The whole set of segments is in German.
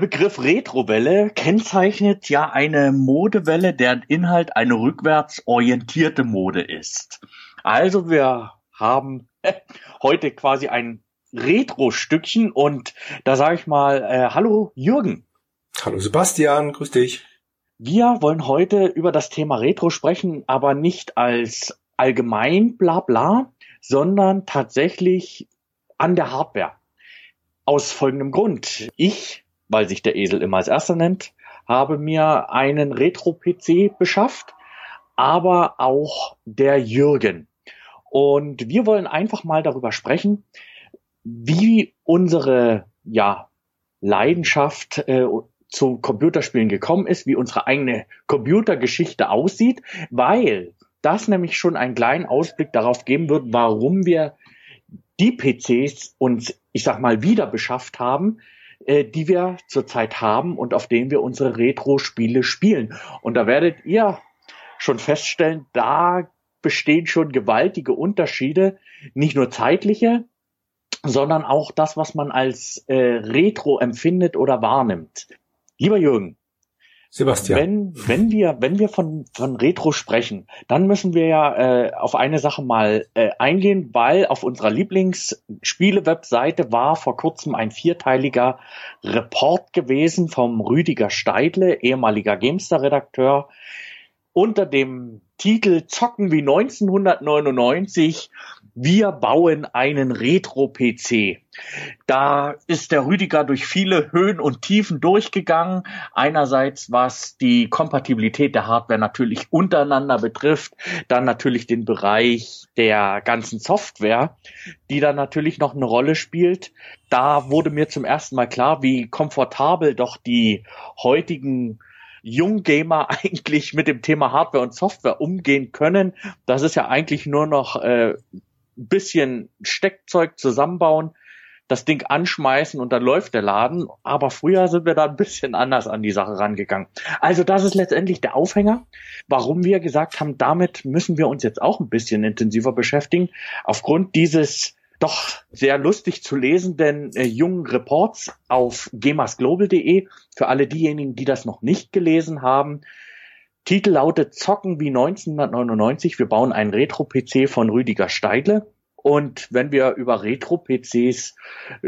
Begriff Retrowelle kennzeichnet ja eine Modewelle, deren Inhalt eine rückwärts orientierte Mode ist. Also wir haben heute quasi ein Retro-Stückchen und da sage ich mal, äh, hallo Jürgen. Hallo Sebastian, grüß dich. Wir wollen heute über das Thema Retro sprechen, aber nicht als allgemein bla bla, sondern tatsächlich an der Hardware. Aus folgendem Grund. Ich, weil sich der Esel immer als erster nennt, habe mir einen Retro-PC beschafft, aber auch der Jürgen. Und wir wollen einfach mal darüber sprechen, wie unsere ja, Leidenschaft äh, zu Computerspielen gekommen ist, wie unsere eigene Computergeschichte aussieht, weil das nämlich schon einen kleinen Ausblick darauf geben wird, warum wir die PCs uns, ich sag mal, wieder beschafft haben, äh, die wir zurzeit haben und auf denen wir unsere Retro-Spiele spielen. Und da werdet ihr schon feststellen, da bestehen schon gewaltige Unterschiede, nicht nur zeitliche, sondern auch das, was man als äh, Retro empfindet oder wahrnimmt. Lieber Jürgen, Sebastian. Wenn, wenn wir, wenn wir von, von Retro sprechen, dann müssen wir ja äh, auf eine Sache mal äh, eingehen, weil auf unserer Lieblingsspiele-Webseite war vor kurzem ein vierteiliger Report gewesen vom Rüdiger Steidle, ehemaliger Gamester-Redakteur, unter dem Titel Zocken wie 1999 wir bauen einen Retro-PC. Da ist der Rüdiger durch viele Höhen und Tiefen durchgegangen. Einerseits, was die Kompatibilität der Hardware natürlich untereinander betrifft, dann natürlich den Bereich der ganzen Software, die da natürlich noch eine Rolle spielt. Da wurde mir zum ersten Mal klar, wie komfortabel doch die heutigen Junggamer eigentlich mit dem Thema Hardware und Software umgehen können. Das ist ja eigentlich nur noch äh, bisschen Steckzeug zusammenbauen, das Ding anschmeißen und dann läuft der Laden. Aber früher sind wir da ein bisschen anders an die Sache rangegangen. Also das ist letztendlich der Aufhänger, warum wir gesagt haben, damit müssen wir uns jetzt auch ein bisschen intensiver beschäftigen. Aufgrund dieses doch sehr lustig zu lesenden äh, jungen Reports auf gemasglobal.de. Für alle diejenigen, die das noch nicht gelesen haben. Titel lautet Zocken wie 1999. Wir bauen einen Retro-PC von Rüdiger Steidle. Und wenn wir über Retro-PCs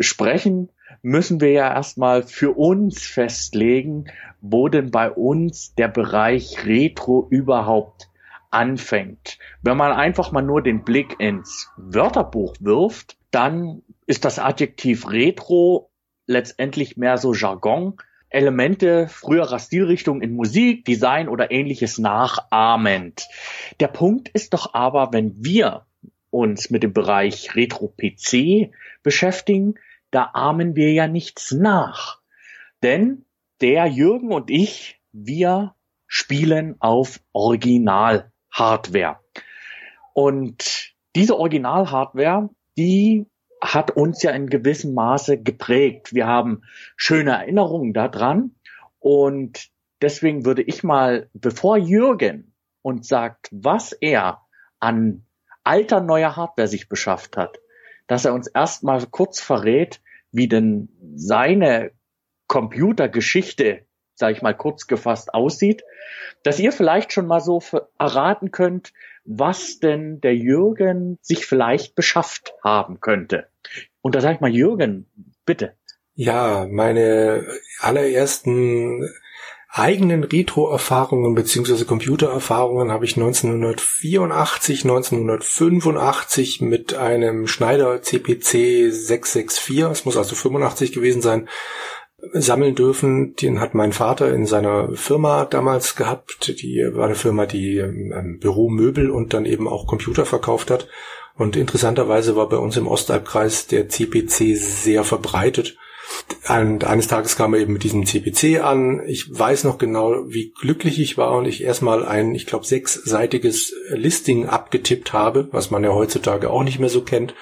sprechen, müssen wir ja erstmal für uns festlegen, wo denn bei uns der Bereich Retro überhaupt anfängt. Wenn man einfach mal nur den Blick ins Wörterbuch wirft, dann ist das Adjektiv Retro letztendlich mehr so Jargon, Elemente früherer Stilrichtungen in Musik, Design oder ähnliches nachahmend. Der Punkt ist doch aber, wenn wir uns mit dem Bereich Retro-PC beschäftigen, da ahmen wir ja nichts nach. Denn der Jürgen und ich, wir spielen auf Original Hardware. Und diese Original-Hardware, die hat uns ja in gewissem Maße geprägt. Wir haben schöne Erinnerungen daran. Und deswegen würde ich mal, bevor Jürgen uns sagt, was er an alter neuer Hardware sich beschafft hat, dass er uns erstmal kurz verrät, wie denn seine Computergeschichte sage ich mal kurz gefasst, aussieht, dass ihr vielleicht schon mal so erraten könnt, was denn der Jürgen sich vielleicht beschafft haben könnte. Und da sage ich mal, Jürgen, bitte. Ja, meine allerersten eigenen Retro-Erfahrungen beziehungsweise Computererfahrungen habe ich 1984, 1985 mit einem Schneider CPC 664, es muss also 85 gewesen sein, sammeln dürfen. Den hat mein Vater in seiner Firma damals gehabt. Die war eine Firma, die ähm, Büromöbel und dann eben auch Computer verkauft hat. Und interessanterweise war bei uns im Ostalbkreis der CPC sehr verbreitet. Und eines Tages kam er eben mit diesem CPC an. Ich weiß noch genau, wie glücklich ich war und ich erstmal ein, ich glaube, sechsseitiges Listing abgetippt habe, was man ja heutzutage auch nicht mehr so kennt.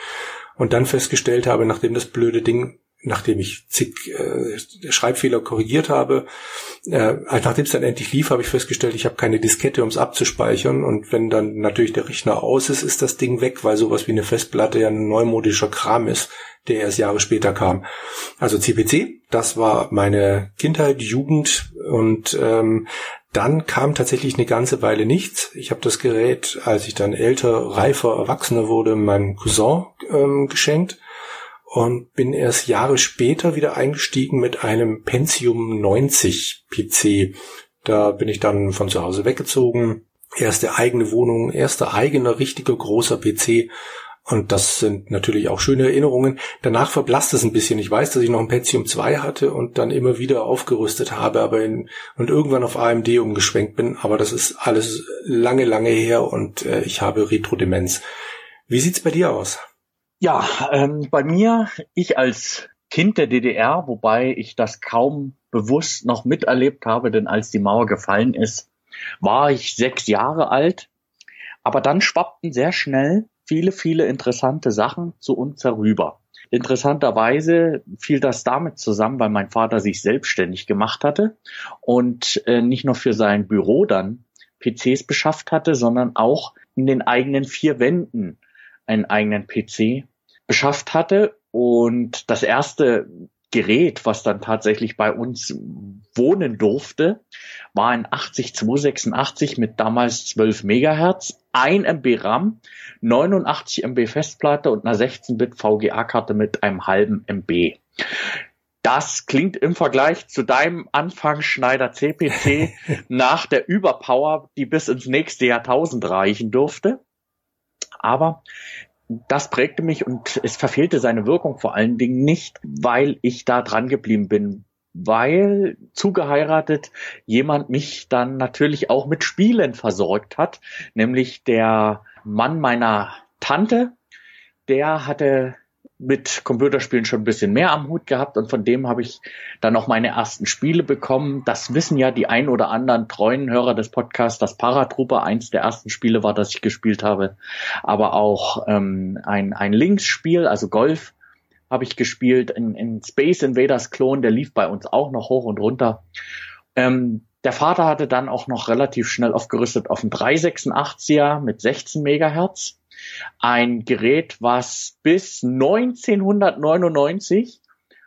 Und dann festgestellt habe, nachdem das blöde Ding nachdem ich zig äh, Schreibfehler korrigiert habe, äh, nachdem es dann endlich lief, habe ich festgestellt, ich habe keine Diskette, um es abzuspeichern. Und wenn dann natürlich der Rechner aus ist, ist das Ding weg, weil sowas wie eine Festplatte ja ein neumodischer Kram ist, der erst Jahre später kam. Also CPC, das war meine Kindheit, Jugend und ähm, dann kam tatsächlich eine ganze Weile nichts. Ich habe das Gerät, als ich dann älter, reifer, erwachsener wurde, meinem Cousin ähm, geschenkt und bin erst Jahre später wieder eingestiegen mit einem Pentium 90 PC. Da bin ich dann von zu Hause weggezogen. Erste eigene Wohnung, erster eigener richtiger großer PC und das sind natürlich auch schöne Erinnerungen. Danach verblasst es ein bisschen. Ich weiß, dass ich noch ein Pentium 2 hatte und dann immer wieder aufgerüstet habe, aber in, und irgendwann auf AMD umgeschwenkt bin. Aber das ist alles lange, lange her und äh, ich habe Retro-Demenz. Wie sieht's bei dir aus? Ja, ähm, bei mir, ich als Kind der DDR, wobei ich das kaum bewusst noch miterlebt habe, denn als die Mauer gefallen ist, war ich sechs Jahre alt. Aber dann schwappten sehr schnell viele, viele interessante Sachen zu uns herüber. Interessanterweise fiel das damit zusammen, weil mein Vater sich selbstständig gemacht hatte und äh, nicht nur für sein Büro dann PCs beschafft hatte, sondern auch in den eigenen vier Wänden einen eigenen PC beschafft hatte. Und das erste Gerät, was dann tatsächlich bei uns wohnen durfte, war ein 80286 mit damals 12 Megahertz, 1 MB RAM, 89 MB Festplatte und einer 16-Bit VGA-Karte mit einem halben MB. Das klingt im Vergleich zu deinem Anfang Schneider CPC nach der Überpower, die bis ins nächste Jahrtausend reichen durfte. Aber das prägte mich und es verfehlte seine Wirkung vor allen Dingen nicht, weil ich da dran geblieben bin, weil zugeheiratet jemand mich dann natürlich auch mit Spielen versorgt hat, nämlich der Mann meiner Tante, der hatte mit Computerspielen schon ein bisschen mehr am Hut gehabt und von dem habe ich dann auch meine ersten Spiele bekommen. Das wissen ja die ein oder anderen treuen Hörer des Podcasts, dass Paratrooper eins der ersten Spiele war, das ich gespielt habe. Aber auch ähm, ein, ein Linksspiel, also Golf, habe ich gespielt. In, in Space Invaders Klon, der lief bei uns auch noch hoch und runter. Ähm, der Vater hatte dann auch noch relativ schnell aufgerüstet auf einen 386er mit 16 Megahertz. Ein Gerät, was bis 1999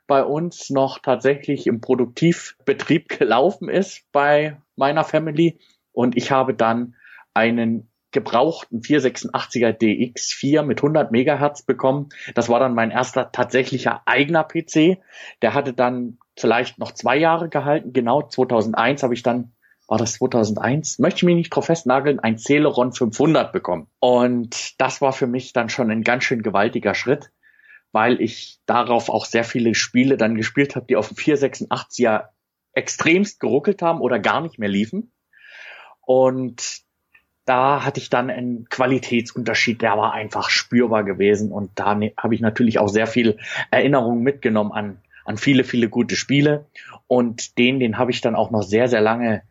bei uns noch tatsächlich im Produktivbetrieb gelaufen ist bei meiner Family. Und ich habe dann einen gebrauchten 486er DX4 mit 100 Megahertz bekommen. Das war dann mein erster tatsächlicher eigener PC. Der hatte dann vielleicht noch zwei Jahre gehalten. Genau 2001 habe ich dann, war das 2001? Möchte ich mich nicht drauf festnageln, ein Celeron 500 bekommen. Und das war für mich dann schon ein ganz schön gewaltiger Schritt, weil ich darauf auch sehr viele Spiele dann gespielt habe, die auf dem 486er extremst geruckelt haben oder gar nicht mehr liefen. Und da hatte ich dann einen Qualitätsunterschied, der war einfach spürbar gewesen und da ne, habe ich natürlich auch sehr viel Erinnerungen mitgenommen an, an viele, viele gute Spiele und den, den habe ich dann auch noch sehr, sehr lange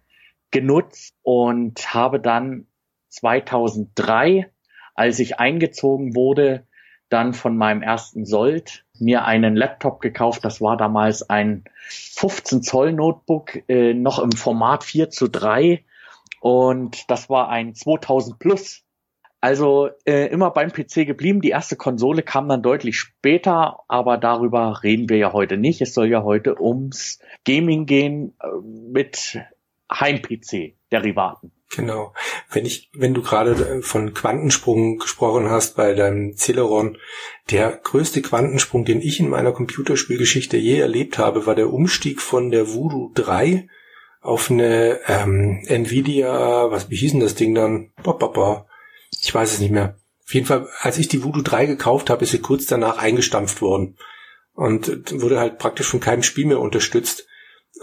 genutzt und habe dann 2003, als ich eingezogen wurde, dann von meinem ersten Sold mir einen Laptop gekauft. Das war damals ein 15 Zoll Notebook, äh, noch im Format 4 zu 3 und das war ein 2000 Plus. Also äh, immer beim PC geblieben. Die erste Konsole kam dann deutlich später, aber darüber reden wir ja heute nicht. Es soll ja heute ums Gaming gehen äh, mit Heim-PC-Derivaten. Genau. Wenn ich, wenn du gerade äh, von Quantensprung gesprochen hast bei deinem Celeron, der größte Quantensprung, den ich in meiner Computerspielgeschichte je erlebt habe, war der Umstieg von der Voodoo 3 auf eine ähm, Nvidia, was wie hieß denn das Ding dann? Ich weiß es nicht mehr. Auf jeden Fall, als ich die Voodoo 3 gekauft habe, ist sie kurz danach eingestampft worden und wurde halt praktisch von keinem Spiel mehr unterstützt.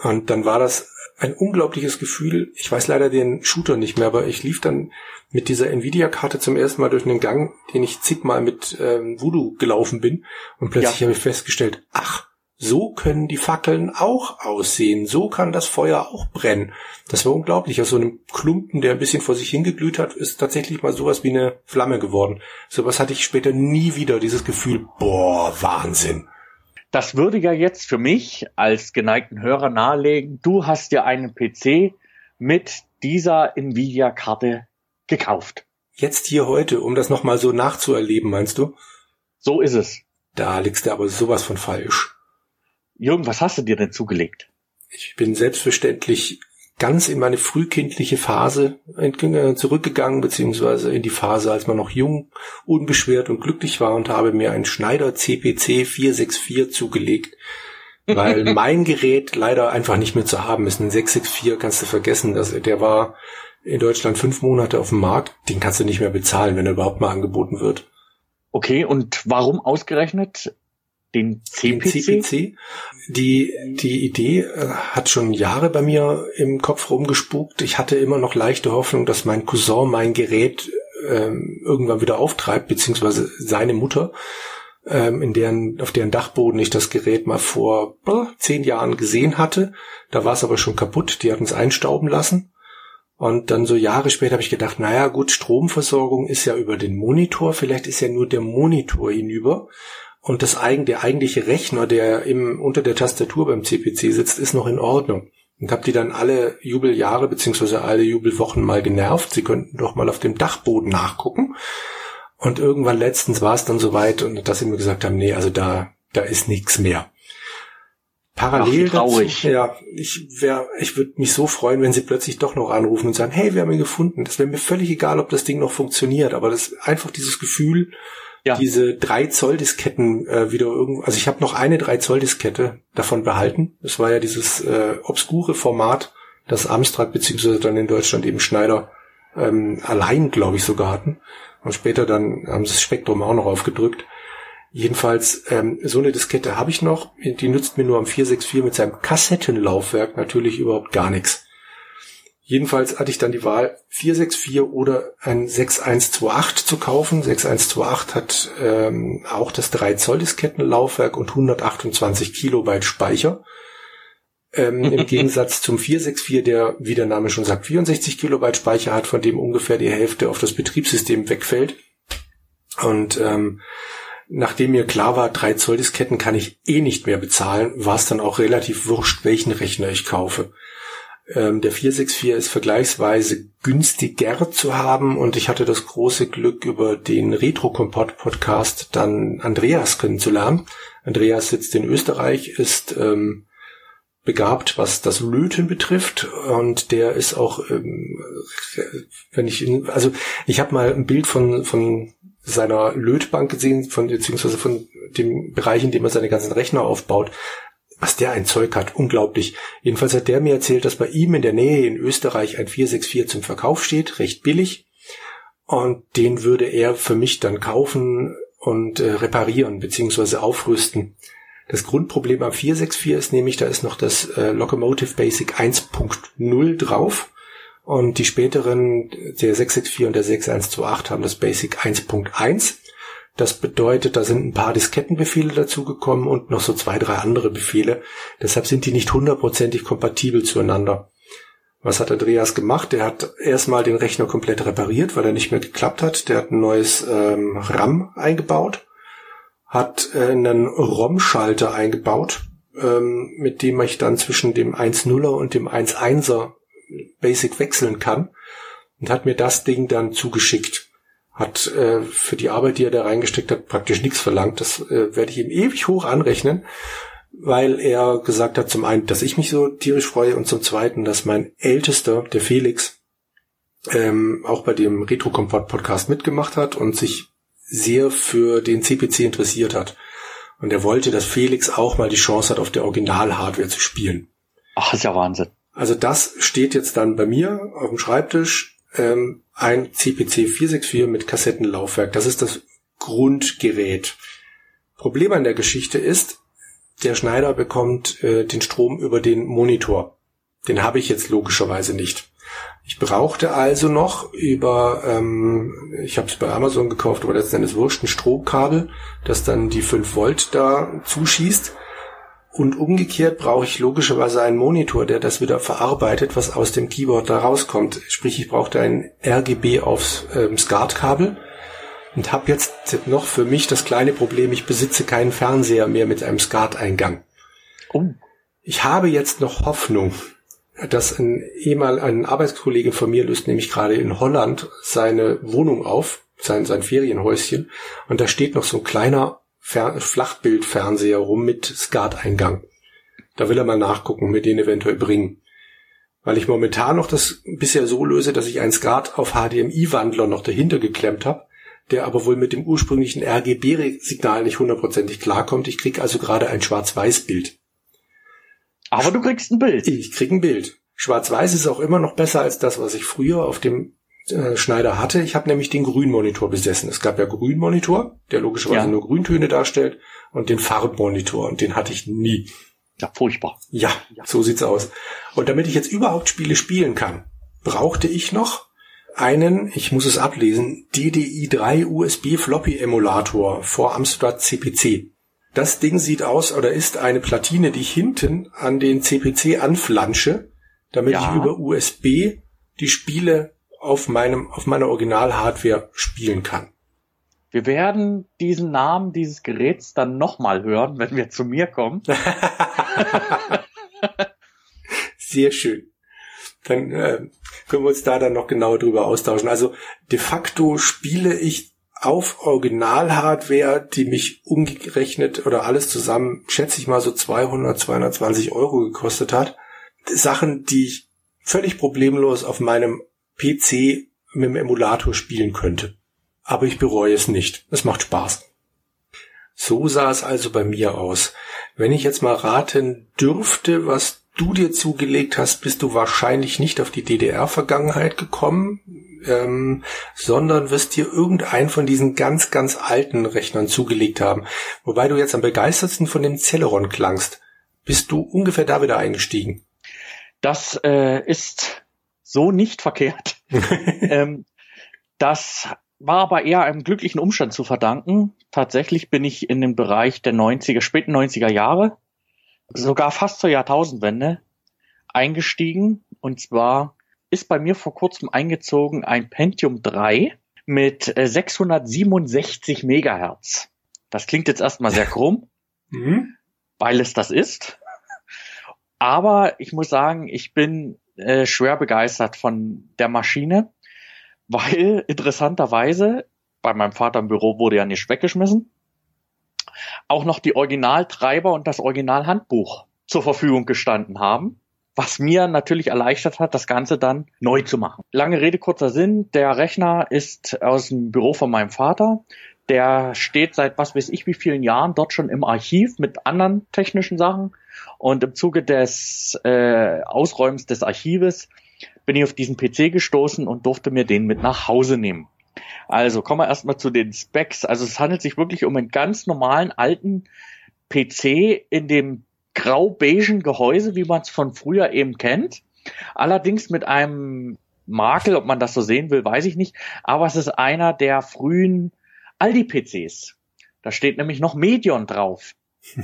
Und dann war das ein unglaubliches Gefühl. Ich weiß leider den Shooter nicht mehr, aber ich lief dann mit dieser Nvidia-Karte zum ersten Mal durch einen Gang, den ich zigmal mit ähm, Voodoo gelaufen bin. Und plötzlich ja. habe ich festgestellt, ach, so können die Fackeln auch aussehen. So kann das Feuer auch brennen. Das war unglaublich. Aus so einem Klumpen, der ein bisschen vor sich hingeglüht hat, ist tatsächlich mal sowas wie eine Flamme geworden. Sowas hatte ich später nie wieder. Dieses Gefühl, boah, Wahnsinn. Das würde ja jetzt für mich als geneigten Hörer nahelegen. Du hast dir einen PC mit dieser Nvidia-Karte gekauft. Jetzt hier heute, um das nochmal so nachzuerleben, meinst du? So ist es. Da liegst du aber sowas von falsch. Jürgen, was hast du dir denn zugelegt? Ich bin selbstverständlich ganz in meine frühkindliche Phase äh, zurückgegangen, beziehungsweise in die Phase, als man noch jung, unbeschwert und glücklich war und habe mir einen Schneider CPC 464 zugelegt, weil mein Gerät leider einfach nicht mehr zu haben ist. Ein 664 kannst du vergessen, dass der war in Deutschland fünf Monate auf dem Markt, den kannst du nicht mehr bezahlen, wenn er überhaupt mal angeboten wird. Okay, und warum ausgerechnet den CPC? Den CPC. Die, die Idee äh, hat schon Jahre bei mir im Kopf rumgespukt. Ich hatte immer noch leichte Hoffnung, dass mein Cousin mein Gerät ähm, irgendwann wieder auftreibt, beziehungsweise seine Mutter, ähm, in deren, auf deren Dachboden ich das Gerät mal vor äh, zehn Jahren gesehen hatte. Da war es aber schon kaputt, die hatten es einstauben lassen. Und dann so Jahre später habe ich gedacht, naja gut, Stromversorgung ist ja über den Monitor, vielleicht ist ja nur der Monitor hinüber. Und das eigen, der eigentliche Rechner, der im, unter der Tastatur beim CPC sitzt, ist noch in Ordnung. Und habe die dann alle Jubeljahre beziehungsweise alle Jubelwochen mal genervt. Sie könnten doch mal auf dem Dachboden nachgucken. Und irgendwann letztens war es dann soweit und dass sie mir gesagt haben, nee, also da, da ist nichts mehr. Parallel Ach, traurig. Dazu, ja, ich wäre, ich würde mich so freuen, wenn sie plötzlich doch noch anrufen und sagen, hey, wir haben ihn gefunden. Das wäre mir völlig egal, ob das Ding noch funktioniert, aber das einfach dieses Gefühl, ja. diese drei Zoll Disketten äh, wieder irgendwo. Also ich habe noch eine drei Zoll Diskette davon behalten. Das war ja dieses äh, obskure Format, das Amstrad beziehungsweise dann in Deutschland eben Schneider ähm, allein, glaube ich, sogar hatten. Und später dann haben sie das Spektrum auch noch aufgedrückt. Jedenfalls, ähm, so eine Diskette habe ich noch. Die nützt mir nur am 464 mit seinem Kassettenlaufwerk natürlich überhaupt gar nichts. Jedenfalls hatte ich dann die Wahl, 464 oder ein 6128 zu kaufen. 6128 hat ähm, auch das 3 Zoll Diskettenlaufwerk und 128 Kilobyte Speicher. Ähm, Im Gegensatz zum 464, der, wie der Name schon sagt, 64 Kilobyte Speicher hat, von dem ungefähr die Hälfte auf das Betriebssystem wegfällt. Und ähm, nachdem mir klar war, 3 Zoll Disketten kann ich eh nicht mehr bezahlen, war es dann auch relativ wurscht, welchen Rechner ich kaufe. Ähm, der 464 ist vergleichsweise günstiger zu haben und ich hatte das große Glück, über den Retro Kompott Podcast dann Andreas kennenzulernen. Andreas sitzt in Österreich, ist ähm, begabt, was das Löten betrifft und der ist auch, ähm, wenn ich ihn, also ich habe mal ein Bild von von seiner Lötbank gesehen, von beziehungsweise von dem Bereich, in dem er seine ganzen Rechner aufbaut was der ein Zeug hat, unglaublich. Jedenfalls hat der mir erzählt, dass bei ihm in der Nähe in Österreich ein 464 zum Verkauf steht, recht billig. Und den würde er für mich dann kaufen und äh, reparieren beziehungsweise aufrüsten. Das Grundproblem am 464 ist nämlich, da ist noch das äh, Locomotive Basic 1.0 drauf. Und die späteren, der 664 und der 6128 haben das Basic 1.1. Das bedeutet, da sind ein paar Diskettenbefehle dazugekommen und noch so zwei, drei andere Befehle. Deshalb sind die nicht hundertprozentig kompatibel zueinander. Was hat Andreas gemacht? Er hat erstmal den Rechner komplett repariert, weil er nicht mehr geklappt hat. Der hat ein neues ähm, RAM eingebaut, hat äh, einen ROM-Schalter eingebaut, ähm, mit dem ich dann zwischen dem 1.0er und dem 1.1er Basic wechseln kann und hat mir das Ding dann zugeschickt hat äh, für die Arbeit, die er da reingesteckt hat, praktisch nichts verlangt. Das äh, werde ich ihm ewig hoch anrechnen, weil er gesagt hat, zum einen, dass ich mich so tierisch freue und zum zweiten, dass mein Ältester, der Felix, ähm, auch bei dem Retro Kompott Podcast mitgemacht hat und sich sehr für den CPC interessiert hat. Und er wollte, dass Felix auch mal die Chance hat, auf der Original-Hardware zu spielen. Ach, ist ja Wahnsinn. Also das steht jetzt dann bei mir auf dem Schreibtisch ähm, ein CPC 464 mit Kassettenlaufwerk. Das ist das Grundgerät. Problem an der Geschichte ist, der Schneider bekommt äh, den Strom über den Monitor. Den habe ich jetzt logischerweise nicht. Ich brauchte also noch über, ähm, ich habe es bei Amazon gekauft, aber letzten Endes wurscht, ein Stromkabel, das dann die 5 Volt da zuschießt. Und umgekehrt brauche ich logischerweise einen Monitor, der das wieder verarbeitet, was aus dem Keyboard da rauskommt. Sprich, ich brauchte ein RGB aufs ähm, SCART-Kabel und habe jetzt noch für mich das kleine Problem, ich besitze keinen Fernseher mehr mit einem SCART-Eingang. Oh. Ich habe jetzt noch Hoffnung, dass ein ehemal ein Arbeitskollege von mir löst nämlich gerade in Holland seine Wohnung auf, sein, sein Ferienhäuschen, und da steht noch so ein kleiner Fer Flachbildfernseher rum mit SCART-Eingang. Da will er mal nachgucken, mir den eventuell bringen. Weil ich momentan noch das bisher so löse, dass ich einen SCART auf HDMI-Wandler noch dahinter geklemmt habe, der aber wohl mit dem ursprünglichen RGB-Signal nicht hundertprozentig klarkommt. Ich krieg also gerade ein Schwarz-Weiß-Bild. Aber du kriegst ein Bild. Ich krieg ein Bild. Schwarz-Weiß ist auch immer noch besser als das, was ich früher auf dem äh, Schneider hatte. Ich habe nämlich den Grünmonitor besessen. Es gab ja Grünmonitor, der logischerweise ja. nur Grüntöne darstellt, und den Farbmonitor, und den hatte ich nie. Ja, furchtbar. Ja, so sieht's aus. Und damit ich jetzt überhaupt Spiele spielen kann, brauchte ich noch einen, ich muss es ablesen, DDI3 USB Floppy Emulator vor Amstrad CPC. Das Ding sieht aus oder ist eine Platine, die ich hinten an den CPC anflansche, damit ja. ich über USB die Spiele auf meinem, auf meiner Original-Hardware spielen kann. Wir werden diesen Namen dieses Geräts dann nochmal hören, wenn wir zu mir kommen. Sehr schön. Dann äh, können wir uns da dann noch genauer drüber austauschen. Also de facto spiele ich auf Original-Hardware, die mich umgerechnet oder alles zusammen, schätze ich mal so 200, 220 Euro gekostet hat. Sachen, die ich völlig problemlos auf meinem PC mit dem Emulator spielen könnte. Aber ich bereue es nicht. Es macht Spaß. So sah es also bei mir aus. Wenn ich jetzt mal raten dürfte, was du dir zugelegt hast, bist du wahrscheinlich nicht auf die DDR-Vergangenheit gekommen, ähm, sondern wirst dir irgendeinen von diesen ganz, ganz alten Rechnern zugelegt haben. Wobei du jetzt am begeistertsten von dem Celeron klangst. Bist du ungefähr da wieder eingestiegen? Das äh, ist so nicht verkehrt. ähm, das war aber eher einem glücklichen Umstand zu verdanken. Tatsächlich bin ich in dem Bereich der 90er, späten 90er Jahre, sogar fast zur Jahrtausendwende, eingestiegen. Und zwar ist bei mir vor kurzem eingezogen ein Pentium 3 mit 667 äh, Megahertz. Das klingt jetzt erstmal sehr krumm, mhm. weil es das ist. Aber ich muss sagen, ich bin äh, schwer begeistert von der Maschine, weil interessanterweise bei meinem Vater im Büro wurde ja nicht weggeschmissen, auch noch die Originaltreiber und das Originalhandbuch zur Verfügung gestanden haben was mir natürlich erleichtert hat, das Ganze dann neu zu machen. Lange Rede, kurzer Sinn. Der Rechner ist aus dem Büro von meinem Vater. Der steht seit was weiß ich wie vielen Jahren dort schon im Archiv mit anderen technischen Sachen. Und im Zuge des äh, Ausräumens des Archives bin ich auf diesen PC gestoßen und durfte mir den mit nach Hause nehmen. Also kommen wir erstmal zu den Specs. Also es handelt sich wirklich um einen ganz normalen alten PC in dem grau-beigen Gehäuse, wie man es von früher eben kennt. Allerdings mit einem Makel, ob man das so sehen will, weiß ich nicht. Aber es ist einer der frühen Aldi-PCs. Da steht nämlich noch Medion drauf.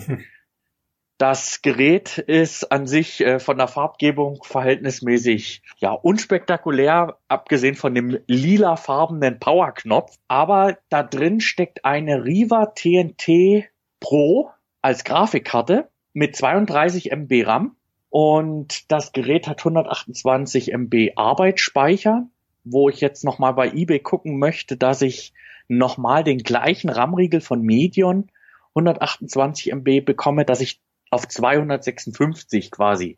Das Gerät ist an sich äh, von der Farbgebung verhältnismäßig ja unspektakulär, abgesehen von dem lilafarbenen Powerknopf. Aber da drin steckt eine Riva TNT Pro als Grafikkarte mit 32 MB RAM und das Gerät hat 128 MB Arbeitsspeicher, wo ich jetzt nochmal bei eBay gucken möchte, dass ich nochmal den gleichen RAM-Riegel von Medion 128 MB bekomme, dass ich auf 256 quasi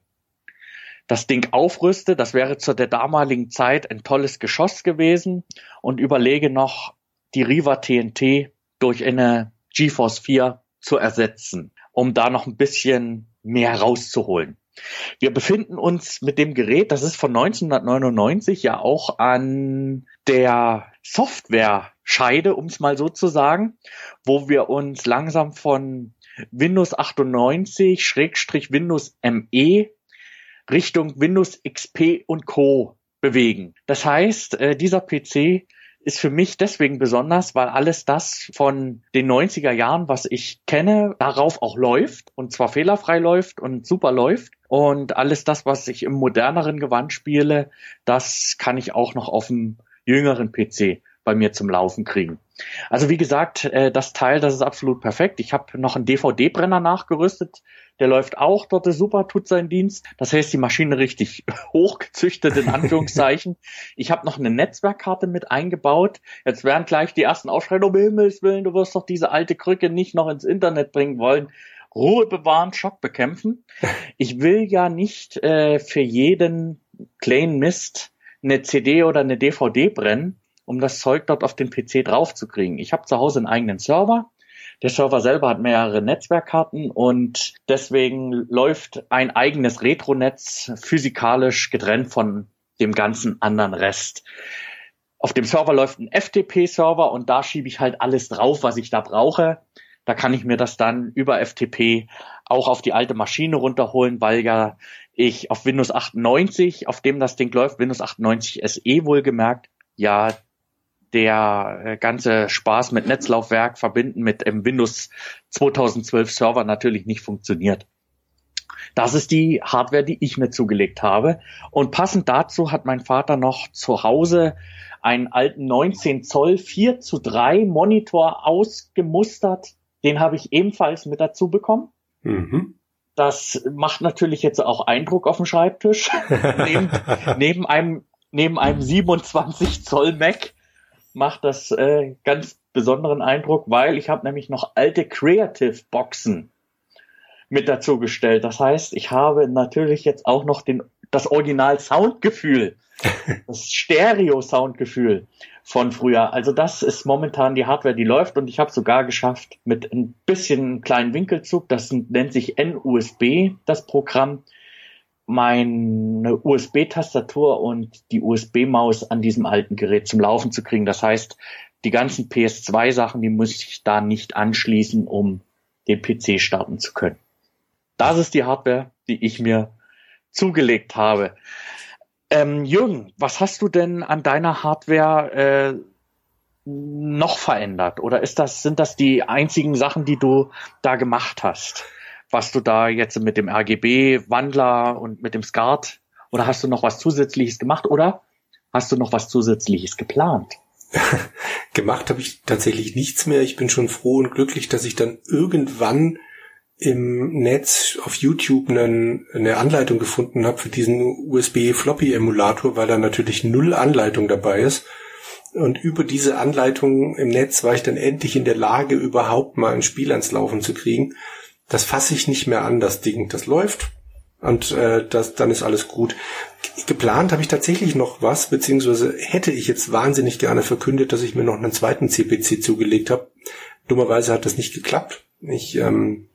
das Ding aufrüste. Das wäre zu der damaligen Zeit ein tolles Geschoss gewesen und überlege noch, die Riva TNT durch eine GeForce 4 zu ersetzen um da noch ein bisschen mehr rauszuholen. Wir befinden uns mit dem Gerät, das ist von 1999 ja auch an der Software-Scheide, um es mal so zu sagen, wo wir uns langsam von Windows 98 Schrägstrich Windows ME Richtung Windows XP und Co. bewegen. Das heißt, äh, dieser PC ist für mich deswegen besonders, weil alles das von den 90er Jahren, was ich kenne, darauf auch läuft und zwar fehlerfrei läuft und super läuft. Und alles das, was ich im moderneren Gewand spiele, das kann ich auch noch auf dem jüngeren PC bei mir zum Laufen kriegen. Also wie gesagt, äh, das Teil, das ist absolut perfekt. Ich habe noch einen DVD-Brenner nachgerüstet. Der läuft auch dort super, tut seinen Dienst. Das heißt, die Maschine richtig hochgezüchtet in Anführungszeichen. ich habe noch eine Netzwerkkarte mit eingebaut. Jetzt werden gleich die ersten Aufschreien, um Himmels Willen, du wirst doch diese alte Krücke nicht noch ins Internet bringen wollen. Ruhe bewahren, Schock bekämpfen. Ich will ja nicht äh, für jeden kleinen Mist eine CD oder eine DVD brennen, um das Zeug dort auf den PC draufzukriegen. Ich habe zu Hause einen eigenen Server. Der Server selber hat mehrere Netzwerkkarten und deswegen läuft ein eigenes Retronetz physikalisch getrennt von dem ganzen anderen Rest. Auf dem Server läuft ein FTP-Server und da schiebe ich halt alles drauf, was ich da brauche. Da kann ich mir das dann über FTP auch auf die alte Maschine runterholen, weil ja ich auf Windows 98, auf dem das Ding läuft, Windows 98 SE wohlgemerkt, ja der äh, ganze Spaß mit Netzlaufwerk verbinden mit dem Windows 2012 Server natürlich nicht funktioniert. Das ist die Hardware, die ich mir zugelegt habe. Und passend dazu hat mein Vater noch zu Hause einen alten 19 Zoll 4 zu 3 Monitor ausgemustert. Den habe ich ebenfalls mit dazu bekommen. Mhm. Das macht natürlich jetzt auch Eindruck auf dem Schreibtisch. neben, neben einem neben einem 27 Zoll Mac macht das äh, ganz besonderen Eindruck, weil ich habe nämlich noch alte Creative Boxen mit dazu gestellt. Das heißt, ich habe natürlich jetzt auch noch den, das Original Soundgefühl, das Stereo Soundgefühl von früher. Also das ist momentan die Hardware, die läuft und ich habe sogar geschafft mit ein bisschen kleinen Winkelzug, das nennt sich NUSB, das Programm, meine USB-Tastatur und die USB-Maus an diesem alten Gerät zum Laufen zu kriegen. Das heißt, die ganzen PS2-Sachen, die muss ich da nicht anschließen, um den PC starten zu können. Das ist die Hardware, die ich mir zugelegt habe. Ähm, Jürgen, was hast du denn an deiner Hardware äh, noch verändert? Oder ist das, sind das die einzigen Sachen, die du da gemacht hast? Was du da jetzt mit dem RGB-Wandler und mit dem SCART oder hast du noch was Zusätzliches gemacht oder hast du noch was Zusätzliches geplant? gemacht habe ich tatsächlich nichts mehr. Ich bin schon froh und glücklich, dass ich dann irgendwann im Netz auf YouTube einen, eine Anleitung gefunden habe für diesen USB-Floppy-Emulator, weil da natürlich null Anleitung dabei ist. Und über diese Anleitung im Netz war ich dann endlich in der Lage, überhaupt mal ein Spiel ans Laufen zu kriegen das fasse ich nicht mehr an, das Ding. Das läuft und äh, das, dann ist alles gut. Geplant habe ich tatsächlich noch was, beziehungsweise hätte ich jetzt wahnsinnig gerne verkündet, dass ich mir noch einen zweiten CPC zugelegt habe. Dummerweise hat das nicht geklappt. Ich ähm,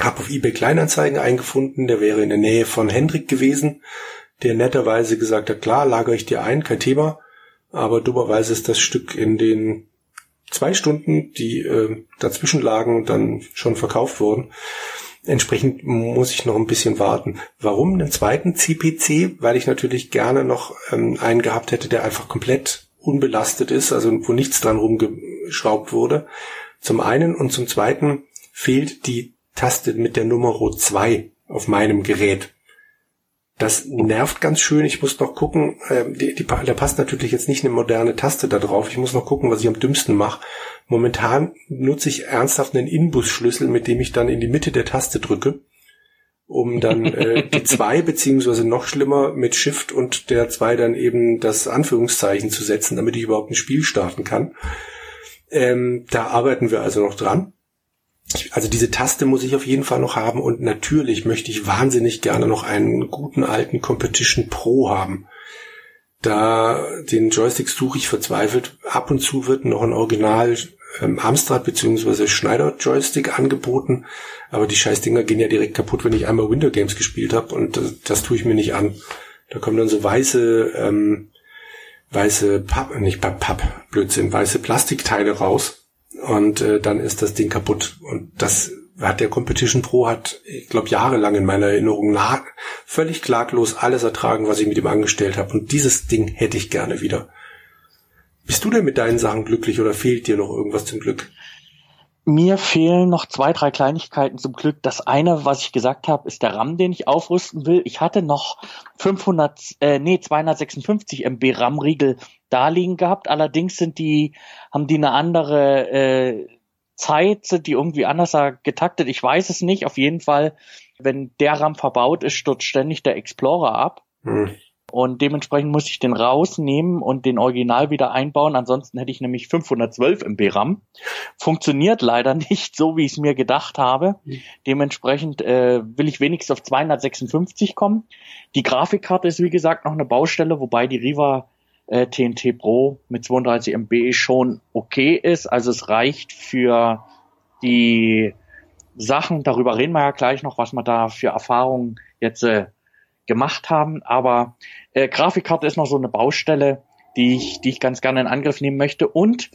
habe auf eBay Kleinanzeigen eingefunden, der wäre in der Nähe von Hendrik gewesen, der netterweise gesagt hat, klar, lagere ich dir ein, kein Thema. Aber dummerweise ist das Stück in den zwei Stunden, die äh, dazwischen lagen, dann schon verkauft wurden. Entsprechend muss ich noch ein bisschen warten. Warum einen zweiten CPC? Weil ich natürlich gerne noch ähm, einen gehabt hätte, der einfach komplett unbelastet ist, also wo nichts dran rumgeschraubt wurde. Zum einen und zum zweiten fehlt die Taste mit der Nummer 2 auf meinem Gerät. Das nervt ganz schön. Ich muss noch gucken, äh, die, die, da passt natürlich jetzt nicht eine moderne Taste da drauf. Ich muss noch gucken, was ich am dümmsten mache. Momentan nutze ich ernsthaft einen Inbus-Schlüssel, mit dem ich dann in die Mitte der Taste drücke, um dann äh, die zwei beziehungsweise noch schlimmer mit Shift und der zwei dann eben das Anführungszeichen zu setzen, damit ich überhaupt ein Spiel starten kann. Ähm, da arbeiten wir also noch dran also diese Taste muss ich auf jeden Fall noch haben und natürlich möchte ich wahnsinnig gerne noch einen guten alten Competition Pro haben. Da den Joystick suche ich verzweifelt. Ab und zu wird noch ein Original ähm, Amstrad bzw. Schneider Joystick angeboten, aber die Scheißdinger gehen ja direkt kaputt, wenn ich einmal Window Games gespielt habe und das, das tue ich mir nicht an. Da kommen dann so weiße ähm, weiße Papp, nicht Papp, Papp, Blödsinn, weiße Plastikteile raus und äh, dann ist das Ding kaputt. Und das hat der Competition Pro hat, ich glaube, jahrelang in meiner Erinnerung nach, völlig klaglos alles ertragen, was ich mit ihm angestellt habe. Und dieses Ding hätte ich gerne wieder. Bist du denn mit deinen Sachen glücklich oder fehlt dir noch irgendwas zum Glück? Mir fehlen noch zwei, drei Kleinigkeiten zum Glück. Das eine, was ich gesagt habe, ist der RAM, den ich aufrüsten will. Ich hatte noch 500, äh, nee, 256 MB RAM-Riegel da liegen gehabt. Allerdings sind die, haben die eine andere äh, Zeit, sind die irgendwie anders getaktet. Ich weiß es nicht. Auf jeden Fall, wenn der RAM verbaut ist, stürzt ständig der Explorer ab. Hm. Und dementsprechend muss ich den rausnehmen und den Original wieder einbauen. Ansonsten hätte ich nämlich 512 MB RAM. Funktioniert leider nicht so, wie ich es mir gedacht habe. Dementsprechend äh, will ich wenigstens auf 256 kommen. Die Grafikkarte ist wie gesagt noch eine Baustelle, wobei die Riva äh, TNT Pro mit 32 MB schon okay ist. Also es reicht für die Sachen, darüber reden wir ja gleich noch, was man da für Erfahrungen jetzt äh, gemacht haben. Aber äh, Grafikkarte ist noch so eine Baustelle, die ich, die ich ganz gerne in Angriff nehmen möchte. Und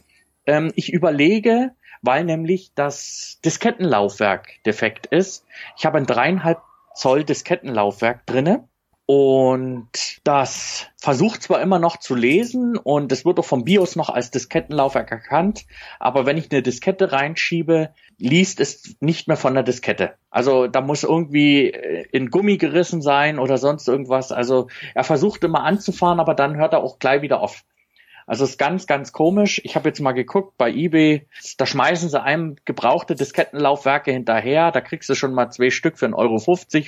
ähm, ich überlege, weil nämlich das Diskettenlaufwerk defekt ist. Ich habe ein dreieinhalb Zoll Diskettenlaufwerk drinne und das versucht zwar immer noch zu lesen und es wird auch vom BIOS noch als Diskettenlaufwerk erkannt, aber wenn ich eine Diskette reinschiebe, liest es nicht mehr von der Diskette. Also da muss irgendwie äh, in Gummi gerissen sein oder sonst irgendwas. Also er versucht immer anzufahren, aber dann hört er auch gleich wieder auf. Also ist ganz, ganz komisch. Ich habe jetzt mal geguckt bei eBay, da schmeißen sie einem gebrauchte Diskettenlaufwerke hinterher. Da kriegst du schon mal zwei Stück für 1,50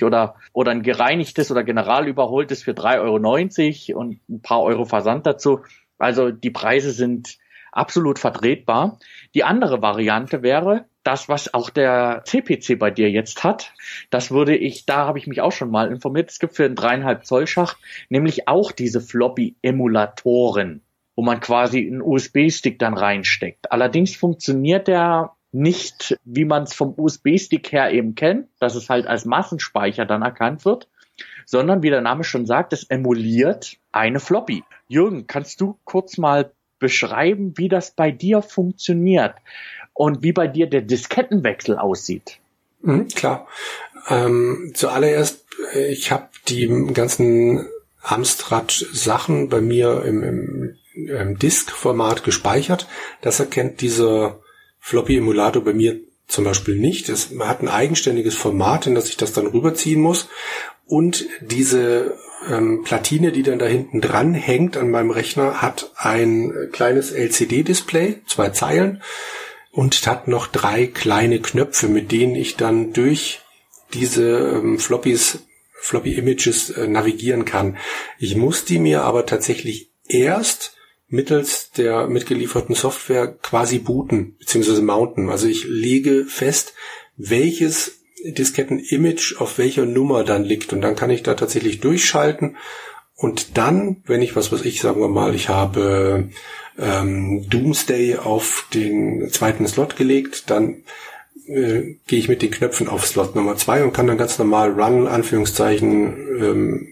Euro oder, oder ein gereinigtes oder generalüberholtes für 3,90 Euro und ein paar Euro Versand dazu. Also die Preise sind absolut vertretbar. Die andere Variante wäre, das, was auch der CPC bei dir jetzt hat, das würde ich, da habe ich mich auch schon mal informiert, es gibt für einen dreieinhalb Zoll Schacht nämlich auch diese Floppy-Emulatoren wo man quasi einen USB-Stick dann reinsteckt. Allerdings funktioniert der nicht, wie man es vom USB-Stick her eben kennt, dass es halt als Massenspeicher dann erkannt wird, sondern wie der Name schon sagt, es emuliert eine Floppy. Jürgen, kannst du kurz mal beschreiben, wie das bei dir funktioniert und wie bei dir der Diskettenwechsel aussieht? Mhm, klar. Ähm, zuallererst, äh, ich habe die ganzen Amstrad-Sachen bei mir im, im ähm, Disk-Format gespeichert. Das erkennt dieser Floppy-Emulator bei mir zum Beispiel nicht. Es hat ein eigenständiges Format, in das ich das dann rüberziehen muss. Und diese ähm, Platine, die dann da hinten dran hängt an meinem Rechner, hat ein kleines LCD-Display, zwei Zeilen, und hat noch drei kleine Knöpfe, mit denen ich dann durch diese ähm, Floppies, Floppy Images äh, navigieren kann. Ich muss die mir aber tatsächlich erst mittels der mitgelieferten Software quasi booten bzw. mounten. Also ich lege fest, welches Disketten-Image auf welcher Nummer dann liegt und dann kann ich da tatsächlich durchschalten und dann, wenn ich, was weiß ich, sagen wir mal, ich habe ähm, Doomsday auf den zweiten Slot gelegt, dann äh, gehe ich mit den Knöpfen auf Slot Nummer zwei und kann dann ganz normal Run, Anführungszeichen, ähm,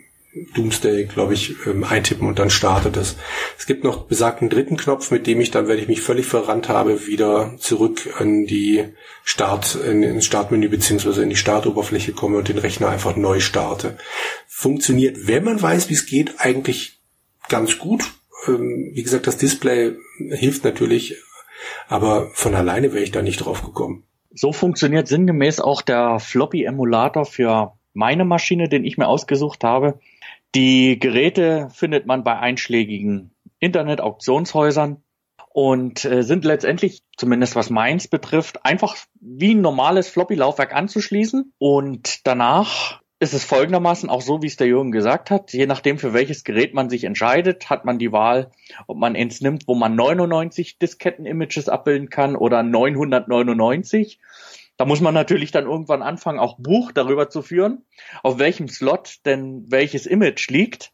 Doomsday, glaube ich, ähm, eintippen und dann startet es. Es gibt noch besagten dritten Knopf, mit dem ich dann, wenn ich mich völlig verrannt habe, wieder zurück an die Start, in, ins Startmenü beziehungsweise in die Startoberfläche komme und den Rechner einfach neu starte. Funktioniert, wenn man weiß, wie es geht, eigentlich ganz gut. Ähm, wie gesagt, das Display hilft natürlich, aber von alleine wäre ich da nicht drauf gekommen. So funktioniert sinngemäß auch der Floppy-Emulator für meine Maschine, den ich mir ausgesucht habe. Die Geräte findet man bei einschlägigen Internet-Auktionshäusern und äh, sind letztendlich, zumindest was meins betrifft, einfach wie ein normales Floppy-Laufwerk anzuschließen und danach ist es folgendermaßen auch so, wie es der Jürgen gesagt hat. Je nachdem, für welches Gerät man sich entscheidet, hat man die Wahl, ob man eins nimmt, wo man 99 Disketten-Images abbilden kann oder 999. Da muss man natürlich dann irgendwann anfangen, auch Buch darüber zu führen, auf welchem Slot denn welches Image liegt.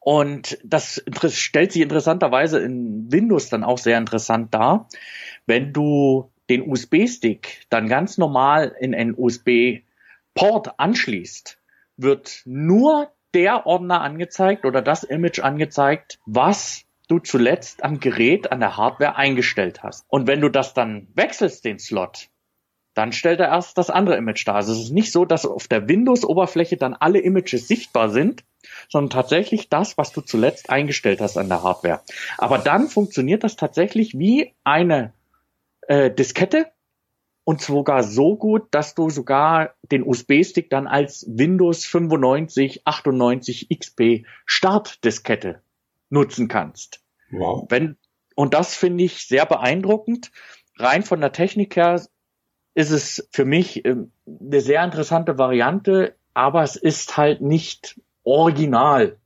Und das stellt sich interessanterweise in Windows dann auch sehr interessant dar. Wenn du den USB-Stick dann ganz normal in einen USB-Port anschließt, wird nur der Ordner angezeigt oder das Image angezeigt, was du zuletzt am Gerät, an der Hardware eingestellt hast. Und wenn du das dann wechselst, den Slot, dann stellt er erst das andere Image dar. Also es ist nicht so, dass auf der Windows-Oberfläche dann alle Images sichtbar sind, sondern tatsächlich das, was du zuletzt eingestellt hast an der Hardware. Aber dann funktioniert das tatsächlich wie eine äh, Diskette, und sogar so gut, dass du sogar den USB-Stick dann als Windows 95 98 XP Startdiskette nutzen kannst. Wow. Wenn, und das finde ich sehr beeindruckend. Rein von der Technik her ist es für mich ähm, eine sehr interessante Variante, aber es ist halt nicht original.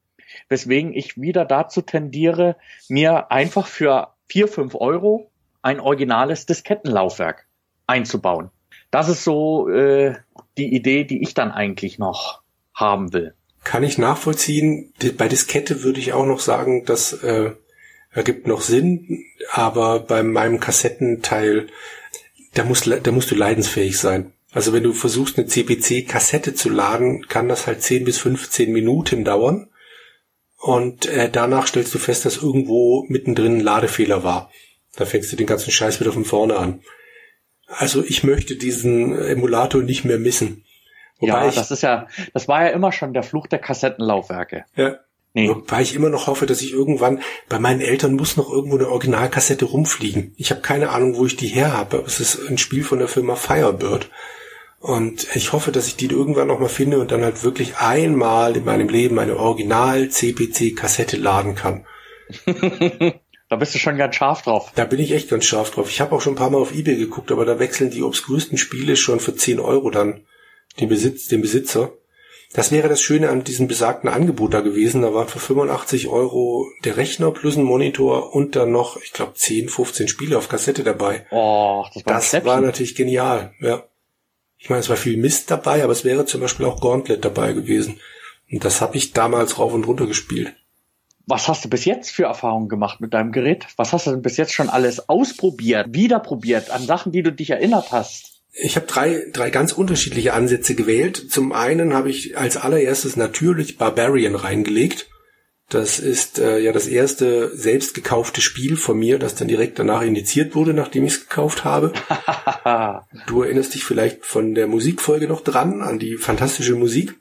Weswegen ich wieder dazu tendiere, mir einfach für vier fünf Euro ein originales Diskettenlaufwerk einzubauen. Das ist so äh, die Idee, die ich dann eigentlich noch haben will. Kann ich nachvollziehen. Bei Diskette würde ich auch noch sagen, das äh, ergibt noch Sinn, aber bei meinem Kassettenteil, da musst, da musst du leidensfähig sein. Also wenn du versuchst, eine CPC-Kassette zu laden, kann das halt 10 bis 15 Minuten dauern. Und äh, danach stellst du fest, dass irgendwo mittendrin ein Ladefehler war. Da fängst du den ganzen Scheiß wieder von vorne an. Also ich möchte diesen Emulator nicht mehr missen. Wobei ja, das ist ja, das war ja immer schon der Fluch der Kassettenlaufwerke. Ja. Nee. Wobei ich immer noch hoffe, dass ich irgendwann, bei meinen Eltern muss noch irgendwo eine Originalkassette rumfliegen. Ich habe keine Ahnung, wo ich die her habe, es ist ein Spiel von der Firma Firebird. Und ich hoffe, dass ich die irgendwann noch mal finde und dann halt wirklich einmal in meinem Leben eine Original-CPC-Kassette laden kann. Da bist du schon ganz scharf drauf. Da bin ich echt ganz scharf drauf. Ich habe auch schon ein paar Mal auf Ebay geguckt, aber da wechseln die obskursten Spiele schon für 10 Euro dann den, Besitz, den Besitzer. Das wäre das Schöne an diesem besagten Angebot da gewesen. Da waren für 85 Euro der Rechner plus ein Monitor und dann noch, ich glaube, 10, 15 Spiele auf Kassette dabei. Oh, das war, das war natürlich genial, ja. Ich meine, es war viel Mist dabei, aber es wäre zum Beispiel auch Gauntlet dabei gewesen. Und das habe ich damals rauf und runter gespielt. Was hast du bis jetzt für Erfahrungen gemacht mit deinem Gerät? Was hast du denn bis jetzt schon alles ausprobiert, wiederprobiert an Sachen, die du dich erinnert hast? Ich habe drei, drei ganz unterschiedliche Ansätze gewählt. Zum einen habe ich als allererstes natürlich Barbarian reingelegt. Das ist äh, ja das erste selbst gekaufte Spiel von mir, das dann direkt danach indiziert wurde, nachdem ich es gekauft habe. du erinnerst dich vielleicht von der Musikfolge noch dran, an die fantastische Musik.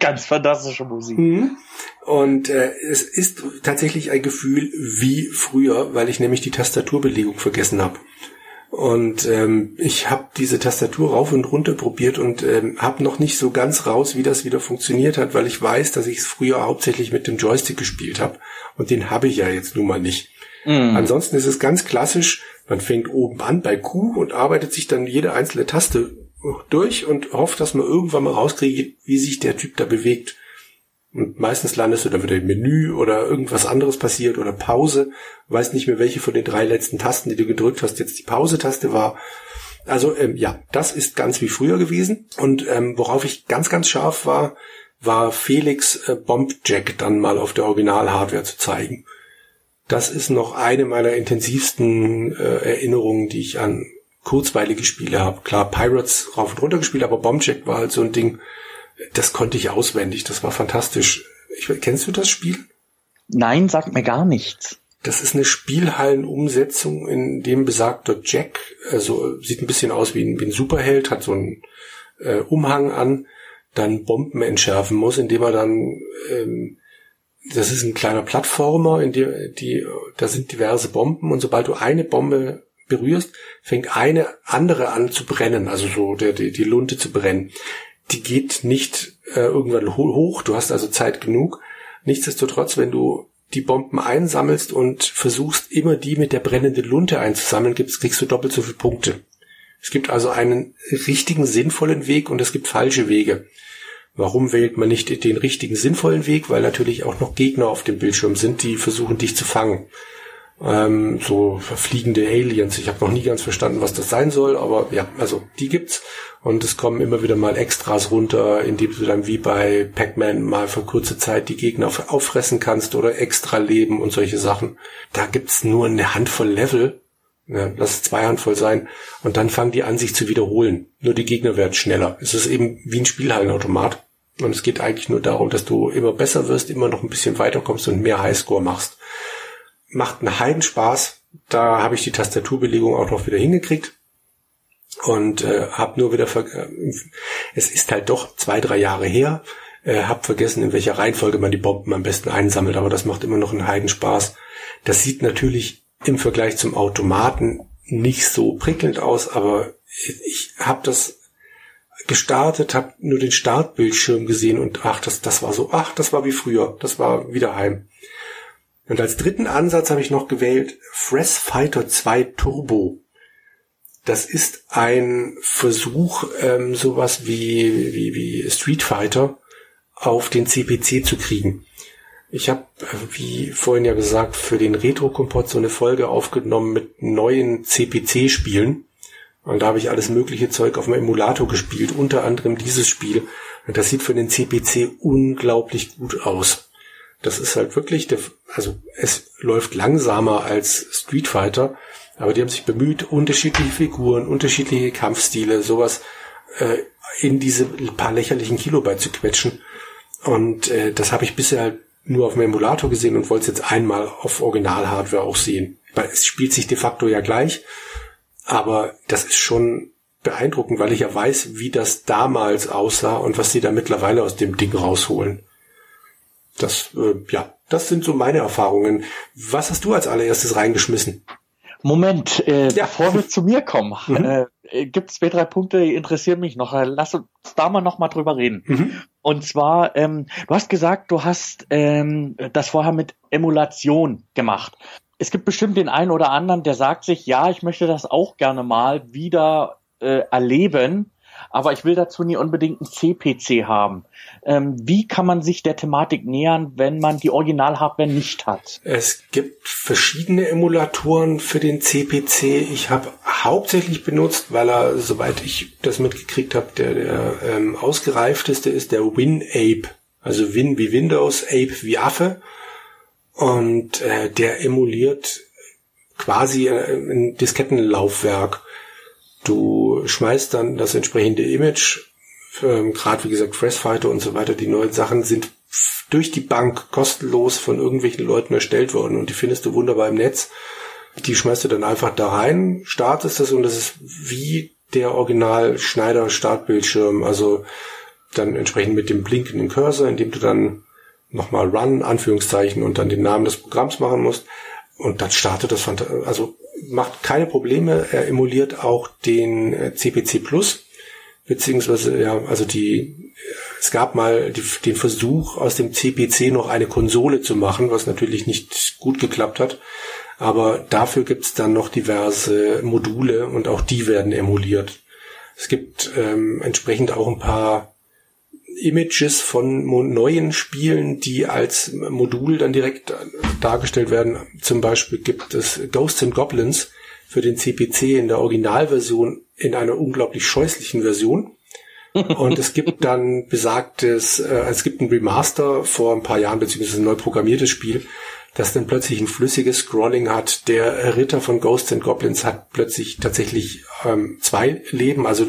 Ganz fantastische Musik. Mhm. Und äh, es ist tatsächlich ein Gefühl wie früher, weil ich nämlich die Tastaturbelegung vergessen habe. Und ähm, ich habe diese Tastatur rauf und runter probiert und ähm, habe noch nicht so ganz raus, wie das wieder funktioniert hat, weil ich weiß, dass ich es früher hauptsächlich mit dem Joystick gespielt habe. Und den habe ich ja jetzt nun mal nicht. Mm. Ansonsten ist es ganz klassisch, man fängt oben an bei Q und arbeitet sich dann jede einzelne Taste durch und hofft, dass man irgendwann mal rauskriegt, wie sich der Typ da bewegt. Und meistens landest du dann wieder im Menü oder irgendwas anderes passiert oder Pause. Weiß nicht mehr, welche von den drei letzten Tasten, die du gedrückt hast, jetzt die Pause-Taste war. Also ähm, ja, das ist ganz wie früher gewesen. Und ähm, worauf ich ganz, ganz scharf war, war Felix äh, Bombjack dann mal auf der Original-Hardware zu zeigen. Das ist noch eine meiner intensivsten äh, Erinnerungen, die ich an kurzweilige Spiele habe. Klar, Pirates rauf und runter gespielt, aber Bombjack war halt so ein Ding, das konnte ich auswendig. Das war fantastisch. Ich, kennst du das Spiel? Nein, sagt mir gar nichts. Das ist eine Spielhallenumsetzung, in dem besagter Jack, also sieht ein bisschen aus wie ein, wie ein Superheld, hat so einen äh, Umhang an, dann Bomben entschärfen muss, indem er dann, ähm, das ist ein kleiner Plattformer, in dem die, da sind diverse Bomben und sobald du eine Bombe berührst, fängt eine andere an zu brennen, also so der, die, die Lunte zu brennen die geht nicht äh, irgendwann hoch, du hast also Zeit genug. Nichtsdestotrotz, wenn du die Bomben einsammelst und versuchst immer die mit der brennenden Lunte einzusammeln, kriegst du doppelt so viele Punkte. Es gibt also einen richtigen sinnvollen Weg und es gibt falsche Wege. Warum wählt man nicht den richtigen sinnvollen Weg? Weil natürlich auch noch Gegner auf dem Bildschirm sind, die versuchen dich zu fangen ähm, so fliegende Aliens. Ich habe noch nie ganz verstanden, was das sein soll, aber ja, also die gibt's und es kommen immer wieder mal Extras runter, indem du dann wie bei Pac-Man mal für kurze Zeit die Gegner auffressen kannst oder extra Leben und solche Sachen. Da gibt's nur eine Handvoll Level, ja, lass es zwei Handvoll sein, und dann fangen die an, sich zu wiederholen. Nur die Gegner werden schneller. Es ist eben wie ein Spielhallenautomat. Und es geht eigentlich nur darum, dass du immer besser wirst, immer noch ein bisschen weiterkommst und mehr Highscore machst macht einen Heidenspaß. Da habe ich die Tastaturbelegung auch noch wieder hingekriegt und äh, habe nur wieder ver äh, es ist halt doch zwei drei Jahre her äh, habe vergessen in welcher Reihenfolge man die Bomben am besten einsammelt aber das macht immer noch einen Heidenspaß das sieht natürlich im Vergleich zum Automaten nicht so prickelnd aus aber ich habe das gestartet, habe nur den Startbildschirm gesehen und ach, das, das war so, ach, das war wie früher, das war wieder heim. Und als dritten Ansatz habe ich noch gewählt Fresh Fighter 2 Turbo. Das ist ein Versuch, ähm, sowas wie, wie, wie Street Fighter auf den CPC zu kriegen. Ich habe, wie vorhin ja gesagt, für den Retro-Kompott so eine Folge aufgenommen mit neuen CPC-Spielen. Und da habe ich alles mögliche Zeug auf dem Emulator gespielt, unter anderem dieses Spiel. Und das sieht für den CPC unglaublich gut aus. Das ist halt wirklich, der, also es läuft langsamer als Street Fighter, aber die haben sich bemüht, unterschiedliche Figuren, unterschiedliche Kampfstile, sowas äh, in diese paar lächerlichen Kilobyte zu quetschen. Und äh, das habe ich bisher halt nur auf dem Emulator gesehen und wollte es jetzt einmal auf Original-Hardware auch sehen. Weil es spielt sich de facto ja gleich, aber das ist schon beeindruckend, weil ich ja weiß, wie das damals aussah und was sie da mittlerweile aus dem Ding rausholen. Das, äh, ja, das sind so meine Erfahrungen. Was hast du als allererstes reingeschmissen? Moment, äh, ja. bevor wir zu mir kommen, mhm. äh, gibt es zwei, drei Punkte, die interessieren mich noch. Lass uns da mal noch mal drüber reden. Mhm. Und zwar, ähm, du hast gesagt, du hast ähm, das vorher mit Emulation gemacht. Es gibt bestimmt den einen oder anderen, der sagt sich, ja, ich möchte das auch gerne mal wieder äh, erleben aber ich will dazu nie unbedingt ein CPC haben. Ähm, wie kann man sich der Thematik nähern, wenn man die Original-Hardware nicht hat? Es gibt verschiedene Emulatoren für den CPC. Ich habe hauptsächlich benutzt, weil er, soweit ich das mitgekriegt habe, der, der ähm, ausgereifteste ist der WinApe. Also Win wie Windows, Ape wie Affe. Und äh, der emuliert quasi äh, ein Diskettenlaufwerk. Du schmeißt dann das entsprechende Image, ähm, gerade wie gesagt Freshfighter und so weiter, die neuen Sachen sind durch die Bank kostenlos von irgendwelchen Leuten erstellt worden und die findest du wunderbar im Netz. Die schmeißt du dann einfach da rein, startest das und das ist wie der Original Schneider Startbildschirm, also dann entsprechend mit dem blinkenden Cursor, indem du dann nochmal Run, Anführungszeichen und dann den Namen des Programms machen musst. Und dann startet das, also macht keine Probleme. Er emuliert auch den CPC äh, Plus, beziehungsweise, ja, also die, es gab mal die, den Versuch, aus dem CPC noch eine Konsole zu machen, was natürlich nicht gut geklappt hat. Aber dafür gibt's dann noch diverse Module und auch die werden emuliert. Es gibt ähm, entsprechend auch ein paar Images von neuen Spielen, die als Modul dann direkt dargestellt werden. Zum Beispiel gibt es Ghosts and Goblins für den CPC in der Originalversion in einer unglaublich scheußlichen Version. Und es gibt dann besagtes, äh, es gibt ein Remaster vor ein paar Jahren, beziehungsweise ein neu programmiertes Spiel, das dann plötzlich ein flüssiges Scrolling hat. Der Ritter von Ghosts and Goblins hat plötzlich tatsächlich ähm, zwei Leben. Also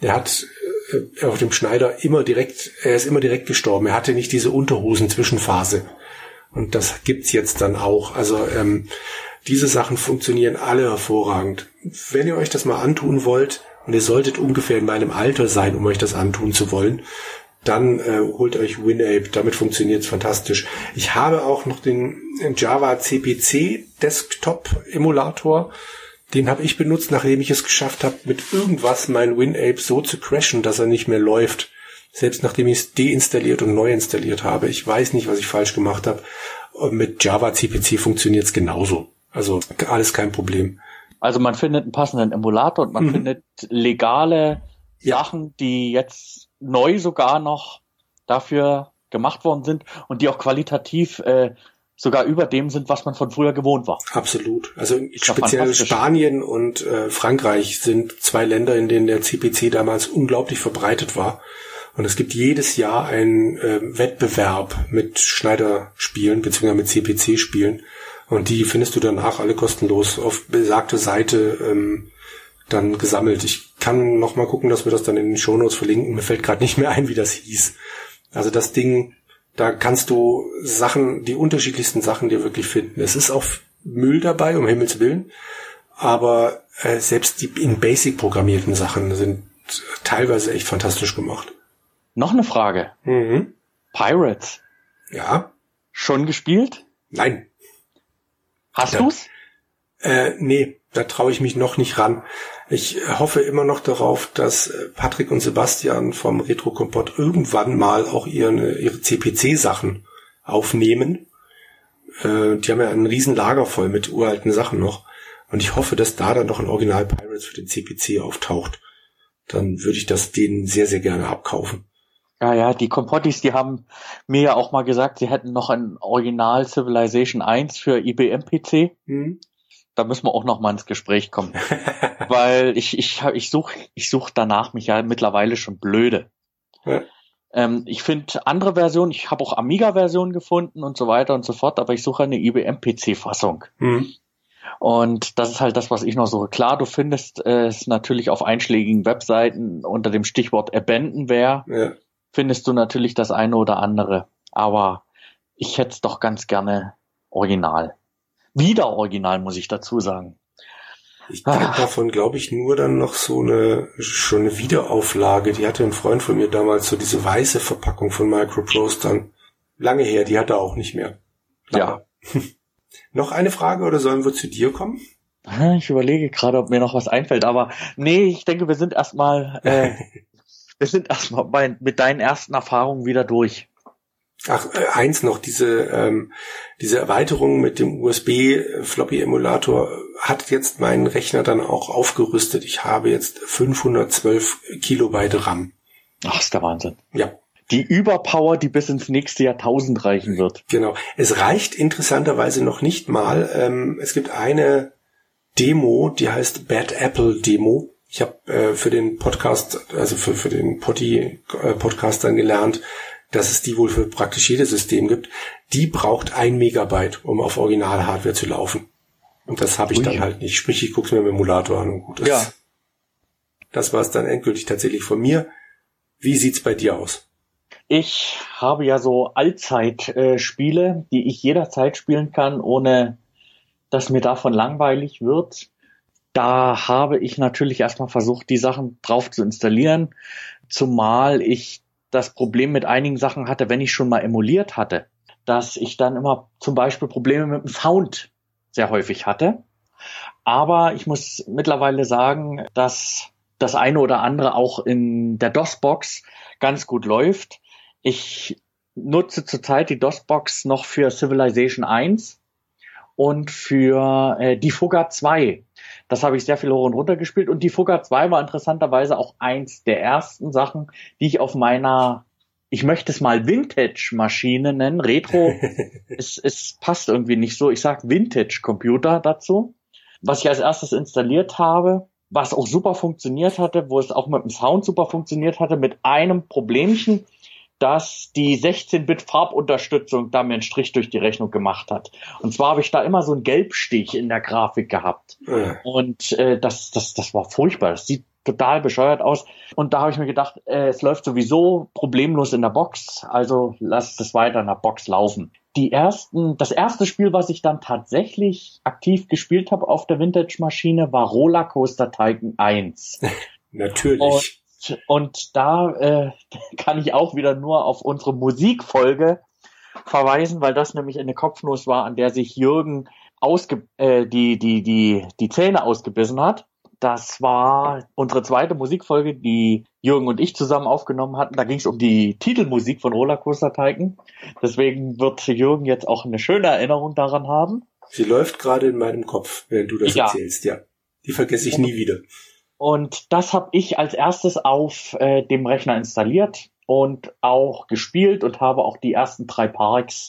er hat äh, auf dem Schneider immer direkt, er ist immer direkt gestorben. Er hatte nicht diese Unterhosen-Zwischenphase. Und das gibt's jetzt dann auch. Also ähm, diese Sachen funktionieren alle hervorragend. Wenn ihr euch das mal antun wollt, und ihr solltet ungefähr in meinem Alter sein, um euch das antun zu wollen, dann äh, holt euch WinApe, damit funktioniert's fantastisch. Ich habe auch noch den Java CPC Desktop Emulator. Den habe ich benutzt, nachdem ich es geschafft habe, mit irgendwas mein WinApe so zu crashen, dass er nicht mehr läuft. Selbst nachdem ich es deinstalliert und neu installiert habe. Ich weiß nicht, was ich falsch gemacht habe. Mit Java CPC funktioniert's genauso. Also alles kein Problem. Also man findet einen passenden Emulator und man mhm. findet legale ja. Sachen, die jetzt neu sogar noch dafür gemacht worden sind und die auch qualitativ äh, sogar über dem sind, was man von früher gewohnt war. Absolut. Also speziell Spanien und äh, Frankreich sind zwei Länder, in denen der CPC damals unglaublich verbreitet war. Und es gibt jedes Jahr einen äh, Wettbewerb mit Schneiderspielen beziehungsweise mit CPC-Spielen. Und die findest du danach alle kostenlos auf besagte Seite ähm, dann gesammelt. Ich kann noch mal gucken, dass wir das dann in den Shownotes verlinken. Mir fällt gerade nicht mehr ein, wie das hieß. Also das Ding, da kannst du Sachen, die unterschiedlichsten Sachen dir wirklich finden. Es ist auch Müll dabei, um Himmels Willen. Aber äh, selbst die in Basic programmierten Sachen sind teilweise echt fantastisch gemacht. Noch eine Frage. Mhm. Pirates. Ja. Schon gespielt? Nein. Hast ja. du's? Äh, nee, da traue ich mich noch nicht ran. Ich hoffe immer noch darauf, dass äh, Patrick und Sebastian vom Retro Kompott irgendwann mal auch ihre, ihre CPC-Sachen aufnehmen. Äh, die haben ja ein riesen Lager voll mit uralten Sachen noch. Und ich hoffe, dass da dann noch ein Original Pirates für den CPC auftaucht. Dann würde ich das denen sehr, sehr gerne abkaufen. Ja, ja, die Kompottis, die haben mir ja auch mal gesagt, sie hätten noch ein Original Civilization 1 für IBM-PC. Hm. Da müssen wir auch noch mal ins Gespräch kommen. Weil ich, ich, ich suche ich such danach mich ja mittlerweile schon blöde. Ja. Ähm, ich finde andere Versionen, ich habe auch Amiga-Versionen gefunden und so weiter und so fort, aber ich suche eine IBM-PC-Fassung. Hm. Und das ist halt das, was ich noch suche. Klar, du findest es natürlich auf einschlägigen Webseiten unter dem Stichwort Abandonware, ja. findest du natürlich das eine oder andere. Aber ich hätte es doch ganz gerne original. Wieder original, muss ich dazu sagen. Ich kenne ah. davon, glaube ich, nur dann noch so eine, schon eine Wiederauflage. Die hatte ein Freund von mir damals, so diese weiße Verpackung von Microprose dann. Lange her, die hat er auch nicht mehr. Lange. Ja. noch eine Frage oder sollen wir zu dir kommen? Ich überlege gerade, ob mir noch was einfällt, aber nee, ich denke, wir sind erstmal, äh, wir sind erstmal mit deinen ersten Erfahrungen wieder durch. Ach, äh, eins noch, diese, ähm, diese Erweiterung mit dem USB-Floppy-Emulator hat jetzt meinen Rechner dann auch aufgerüstet. Ich habe jetzt 512 Kilobyte RAM. Ach, ist der Wahnsinn. Ja. Die Überpower, die bis ins nächste Jahrtausend reichen wird. Genau. Es reicht interessanterweise noch nicht mal. Ähm, es gibt eine Demo, die heißt Bad Apple Demo. Ich habe äh, für den Podcast, also für, für den Potty äh, Podcast dann gelernt, dass es die wohl für praktisch jedes System gibt, die braucht ein Megabyte, um auf Original-Hardware zu laufen. Und das habe ich Ui. dann halt nicht. Sprich, ich gucke mir im Emulator an und gut ist. Ja. Das war es dann endgültig tatsächlich von mir. Wie sieht's bei dir aus? Ich habe ja so Allzeit-Spiele, die ich jederzeit spielen kann, ohne dass mir davon langweilig wird. Da habe ich natürlich erstmal versucht, die Sachen drauf zu installieren, zumal ich das Problem mit einigen Sachen hatte, wenn ich schon mal emuliert hatte, dass ich dann immer zum Beispiel Probleme mit dem Sound sehr häufig hatte. Aber ich muss mittlerweile sagen, dass das eine oder andere auch in der DOS-Box ganz gut läuft. Ich nutze zurzeit die DOS-Box noch für Civilization 1 und für äh, die Fugger 2. Das habe ich sehr viel hoch und runter gespielt und die Fugger 2 war interessanterweise auch eins der ersten Sachen, die ich auf meiner ich möchte es mal Vintage-Maschine nennen. Retro, es, es passt irgendwie nicht so. Ich sag Vintage-Computer dazu. Was ich als erstes installiert habe, was auch super funktioniert hatte, wo es auch mit dem Sound super funktioniert hatte, mit einem Problemchen dass die 16-Bit-Farbunterstützung da mir einen Strich durch die Rechnung gemacht hat. Und zwar habe ich da immer so einen Gelbstich in der Grafik gehabt. Ja. Und äh, das, das, das war furchtbar. Das sieht total bescheuert aus. Und da habe ich mir gedacht, äh, es läuft sowieso problemlos in der Box, also lass es weiter in der Box laufen. Die ersten, das erste Spiel, was ich dann tatsächlich aktiv gespielt habe auf der Vintage-Maschine, war Rollercoaster Tycoon 1. Natürlich. Und und da äh, kann ich auch wieder nur auf unsere Musikfolge verweisen, weil das nämlich eine Kopfnuss war, an der sich Jürgen ausge äh, die, die, die, die Zähne ausgebissen hat. Das war unsere zweite Musikfolge, die Jürgen und ich zusammen aufgenommen hatten. Da ging es um die Titelmusik von Rollercoaster Tycoon. Deswegen wird Jürgen jetzt auch eine schöne Erinnerung daran haben. Sie läuft gerade in meinem Kopf, während du das ja. erzählst, ja. Die vergesse ich nie wieder. Und das habe ich als erstes auf äh, dem Rechner installiert und auch gespielt und habe auch die ersten drei Parks,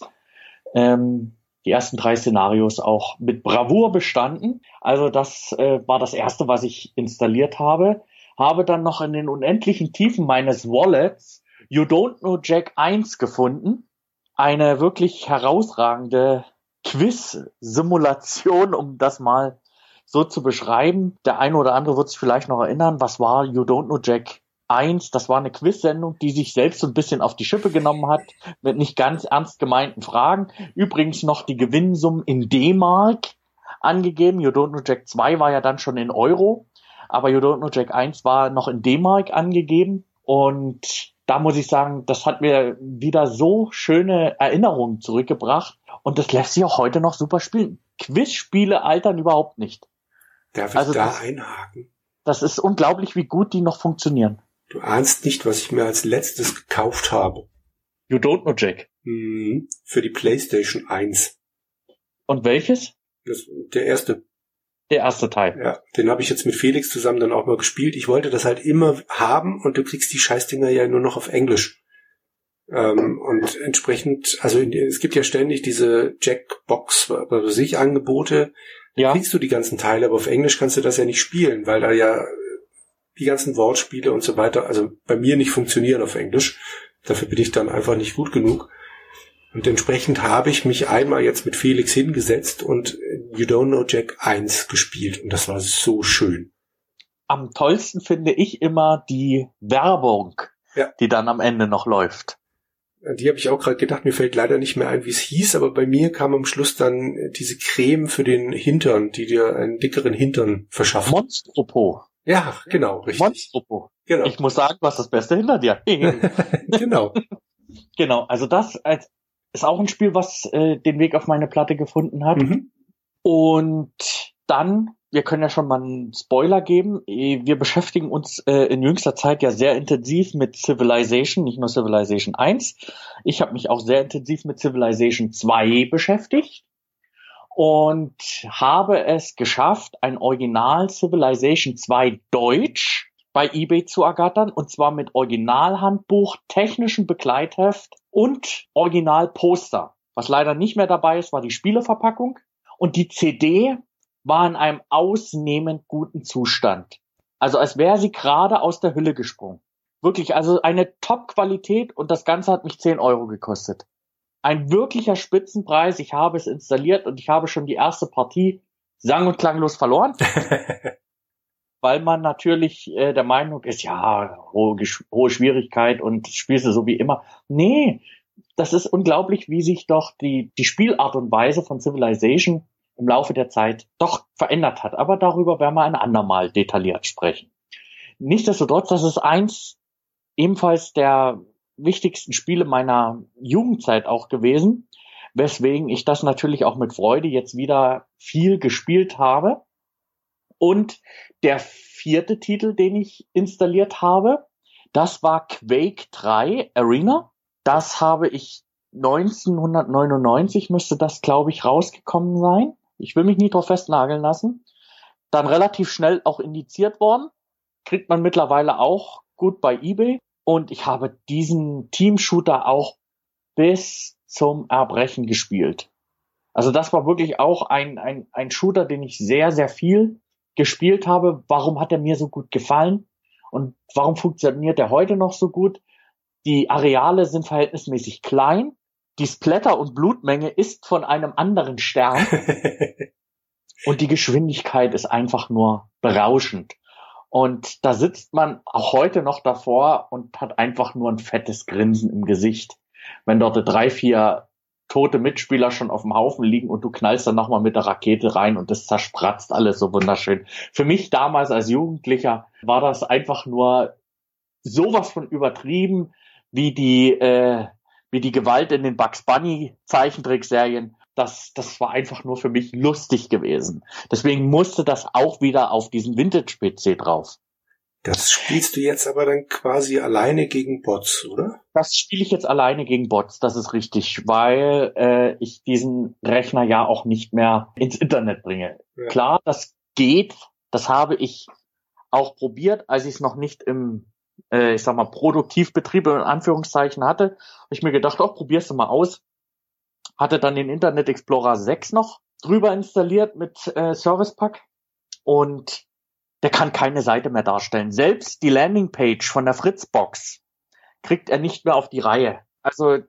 ähm, die ersten drei Szenarios auch mit Bravour bestanden. Also das äh, war das erste, was ich installiert habe. Habe dann noch in den unendlichen Tiefen meines Wallets You Don't Know Jack 1 gefunden. Eine wirklich herausragende Quiz-Simulation, um das mal so zu beschreiben. Der eine oder andere wird sich vielleicht noch erinnern, was war You Don't Know Jack 1? Das war eine Quiz-Sendung, die sich selbst so ein bisschen auf die Schippe genommen hat, mit nicht ganz ernst gemeinten Fragen. Übrigens noch die Gewinnsummen in D-Mark angegeben. You Don't Know Jack 2 war ja dann schon in Euro, aber You Don't Know Jack 1 war noch in D-Mark angegeben. Und da muss ich sagen, das hat mir wieder so schöne Erinnerungen zurückgebracht und das lässt sich auch heute noch super spielen. Quizspiele altern überhaupt nicht. Darf ich also da das, einhaken? Das ist unglaublich, wie gut die noch funktionieren. Du ahnst nicht, was ich mir als letztes gekauft habe. You don't know, Jack. Mhm, für die PlayStation 1. Und welches? Das, der erste. Der erste Teil. Ja, den habe ich jetzt mit Felix zusammen dann auch mal gespielt. Ich wollte das halt immer haben und du kriegst die Scheißdinger ja nur noch auf Englisch. Ähm, und entsprechend, also es gibt ja ständig diese Jackbox, bei sich Angebote. Ja. Kriegst du die ganzen Teile, aber auf Englisch kannst du das ja nicht spielen, weil da ja die ganzen Wortspiele und so weiter, also bei mir nicht funktionieren auf Englisch. Dafür bin ich dann einfach nicht gut genug. Und entsprechend habe ich mich einmal jetzt mit Felix hingesetzt und You Don't Know Jack 1 gespielt und das war so schön. Am tollsten finde ich immer die Werbung, ja. die dann am Ende noch läuft. Die habe ich auch gerade gedacht, mir fällt leider nicht mehr ein, wie es hieß, aber bei mir kam am Schluss dann diese Creme für den Hintern, die dir einen dickeren Hintern verschafft. Monstropo. Ja, genau, richtig. Monstropo. Genau. Ich muss sagen, du hast das Beste hinter dir. genau. Genau, also das als ist auch ein Spiel, was äh, den Weg auf meine Platte gefunden hat. Mhm. Und dann, wir können ja schon mal einen Spoiler geben. Äh, wir beschäftigen uns äh, in jüngster Zeit ja sehr intensiv mit Civilization, nicht nur Civilization 1. Ich habe mich auch sehr intensiv mit Civilization 2 beschäftigt und habe es geschafft, ein Original Civilization 2 Deutsch bei eBay zu ergattern und zwar mit Originalhandbuch, technischem Begleitheft und Originalposter. Was leider nicht mehr dabei ist, war die Spieleverpackung und die CD war in einem ausnehmend guten Zustand. Also als wäre sie gerade aus der Hülle gesprungen. Wirklich, also eine Top-Qualität und das Ganze hat mich 10 Euro gekostet. Ein wirklicher Spitzenpreis. Ich habe es installiert und ich habe schon die erste Partie sang- und klanglos verloren. weil man natürlich äh, der Meinung ist, ja, hohe, hohe Schwierigkeit und spielst du so wie immer. Nee, das ist unglaublich, wie sich doch die, die Spielart und Weise von Civilization im Laufe der Zeit doch verändert hat. Aber darüber werden wir ein andermal detailliert sprechen. Nichtsdestotrotz, das ist eins ebenfalls der wichtigsten Spiele meiner Jugendzeit auch gewesen, weswegen ich das natürlich auch mit Freude jetzt wieder viel gespielt habe. Und der vierte Titel, den ich installiert habe, das war Quake 3 Arena. Das habe ich 1999 müsste das, glaube ich, rausgekommen sein. Ich will mich nie drauf festnageln lassen. Dann relativ schnell auch indiziert worden. Kriegt man mittlerweile auch gut bei eBay. Und ich habe diesen Team-Shooter auch bis zum Erbrechen gespielt. Also das war wirklich auch ein, ein, ein Shooter, den ich sehr, sehr viel gespielt habe, warum hat er mir so gut gefallen und warum funktioniert er heute noch so gut. Die Areale sind verhältnismäßig klein. Die Splatter- und Blutmenge ist von einem anderen Stern. und die Geschwindigkeit ist einfach nur berauschend. Und da sitzt man auch heute noch davor und hat einfach nur ein fettes Grinsen im Gesicht. Wenn dort drei, vier tote Mitspieler schon auf dem Haufen liegen und du knallst dann nochmal mit der Rakete rein und das zerspratzt alles so wunderschön. Für mich damals als Jugendlicher war das einfach nur sowas von übertrieben wie die, äh, wie die Gewalt in den Bugs Bunny Zeichentrickserien. Das, das war einfach nur für mich lustig gewesen. Deswegen musste das auch wieder auf diesen Vintage-PC drauf. Das spielst du jetzt aber dann quasi alleine gegen Bots, oder? Das spiele ich jetzt alleine gegen Bots, das ist richtig, weil äh, ich diesen Rechner ja auch nicht mehr ins Internet bringe. Ja. Klar, das geht, das habe ich auch probiert, als ich es noch nicht im, äh, ich sag mal, Produktivbetrieb in Anführungszeichen hatte, habe ich mir gedacht, oh, probierst du mal aus. Hatte dann den Internet Explorer 6 noch drüber installiert mit äh, Service Pack und der kann keine Seite mehr darstellen. Selbst die Landingpage von der Fritzbox kriegt er nicht mehr auf die Reihe. Also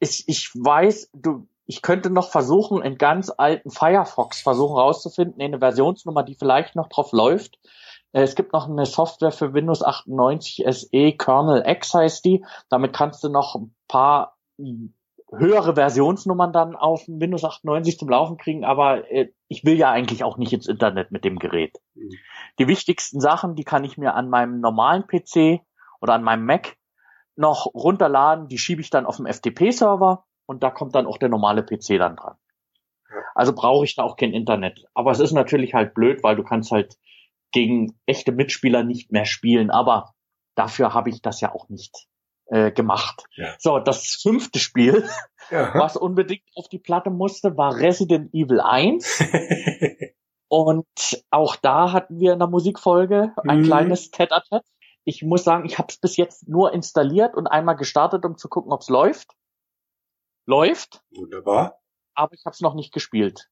ich, ich weiß, du, ich könnte noch versuchen, in ganz alten Firefox versuchen rauszufinden, eine Versionsnummer, die vielleicht noch drauf läuft. Äh, es gibt noch eine Software für Windows 98 SE, Kernel X heißt die. Damit kannst du noch ein paar höhere Versionsnummern dann auf Windows 98 zum Laufen kriegen, aber äh, ich will ja eigentlich auch nicht ins Internet mit dem Gerät. Mhm. Die wichtigsten Sachen, die kann ich mir an meinem normalen PC oder an meinem Mac noch runterladen, die schiebe ich dann auf dem FTP-Server und da kommt dann auch der normale PC dann dran. Also brauche ich da auch kein Internet. Aber es ist natürlich halt blöd, weil du kannst halt gegen echte Mitspieler nicht mehr spielen. Aber dafür habe ich das ja auch nicht äh, gemacht. Ja. So, das fünfte Spiel, ja. was unbedingt auf die Platte musste, war Resident Evil 1. Und auch da hatten wir in der Musikfolge ein mhm. kleines Tet-a-Tet. Ich muss sagen, ich habe es bis jetzt nur installiert und einmal gestartet, um zu gucken, ob es läuft. Läuft. Wunderbar. Aber ich habe es noch nicht gespielt.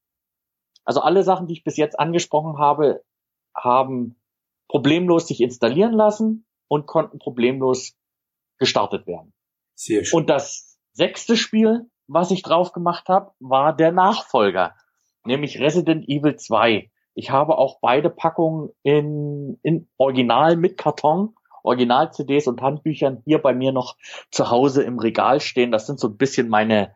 Also alle Sachen, die ich bis jetzt angesprochen habe, haben problemlos sich installieren lassen und konnten problemlos gestartet werden. Sehr schön. Und das sechste Spiel, was ich drauf gemacht habe, war der Nachfolger nämlich Resident Evil 2. Ich habe auch beide Packungen in, in Original mit Karton, Original-CDs und Handbüchern hier bei mir noch zu Hause im Regal stehen. Das sind so ein bisschen meine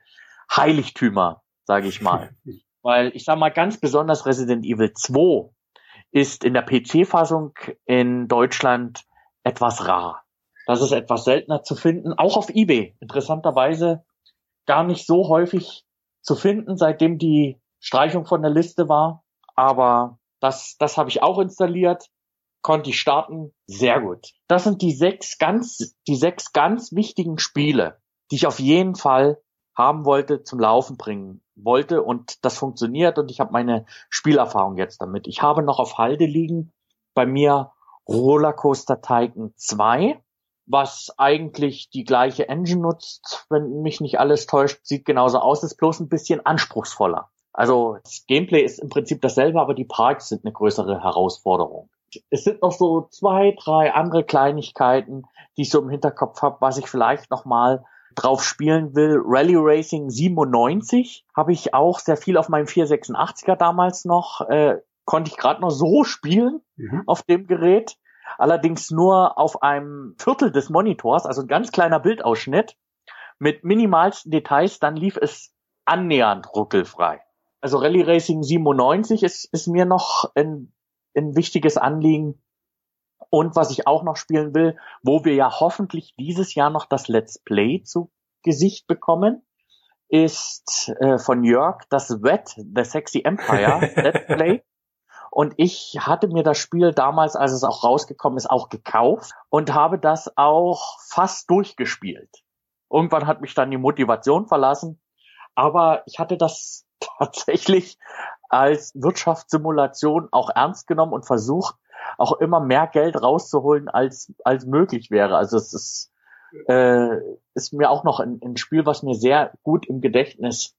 Heiligtümer, sage ich mal. Weil ich sage mal ganz besonders Resident Evil 2 ist in der PC-Fassung in Deutschland etwas rar. Das ist etwas seltener zu finden, auch auf eBay. Interessanterweise gar nicht so häufig zu finden, seitdem die Streichung von der Liste war. Aber das, das habe ich auch installiert, konnte ich starten. Sehr gut. Das sind die sechs ganz, die sechs ganz wichtigen Spiele, die ich auf jeden Fall haben wollte, zum Laufen bringen wollte und das funktioniert und ich habe meine Spielerfahrung jetzt damit. Ich habe noch auf Halde liegen bei mir Rollercoaster Tycoon 2, was eigentlich die gleiche Engine nutzt, wenn mich nicht alles täuscht, sieht genauso aus, ist bloß ein bisschen anspruchsvoller. Also das Gameplay ist im Prinzip dasselbe, aber die Parks sind eine größere Herausforderung. Es sind noch so zwei, drei andere Kleinigkeiten, die ich so im Hinterkopf habe, was ich vielleicht noch mal drauf spielen will. Rally Racing 97 habe ich auch sehr viel auf meinem 486er damals noch, äh, konnte ich gerade noch so spielen mhm. auf dem Gerät. Allerdings nur auf einem Viertel des Monitors, also ein ganz kleiner Bildausschnitt mit minimalsten Details, dann lief es annähernd ruckelfrei also Rallye Racing 97 ist, ist mir noch ein, ein wichtiges Anliegen. Und was ich auch noch spielen will, wo wir ja hoffentlich dieses Jahr noch das Let's Play zu Gesicht bekommen, ist äh, von Jörg das Wet, The Sexy Empire Let's Play. Und ich hatte mir das Spiel damals, als es auch rausgekommen ist, auch gekauft und habe das auch fast durchgespielt. Irgendwann hat mich dann die Motivation verlassen. Aber ich hatte das tatsächlich als Wirtschaftssimulation auch ernst genommen und versucht, auch immer mehr Geld rauszuholen, als, als möglich wäre. Also es ist, äh, ist mir auch noch ein, ein Spiel, was mir sehr gut im Gedächtnis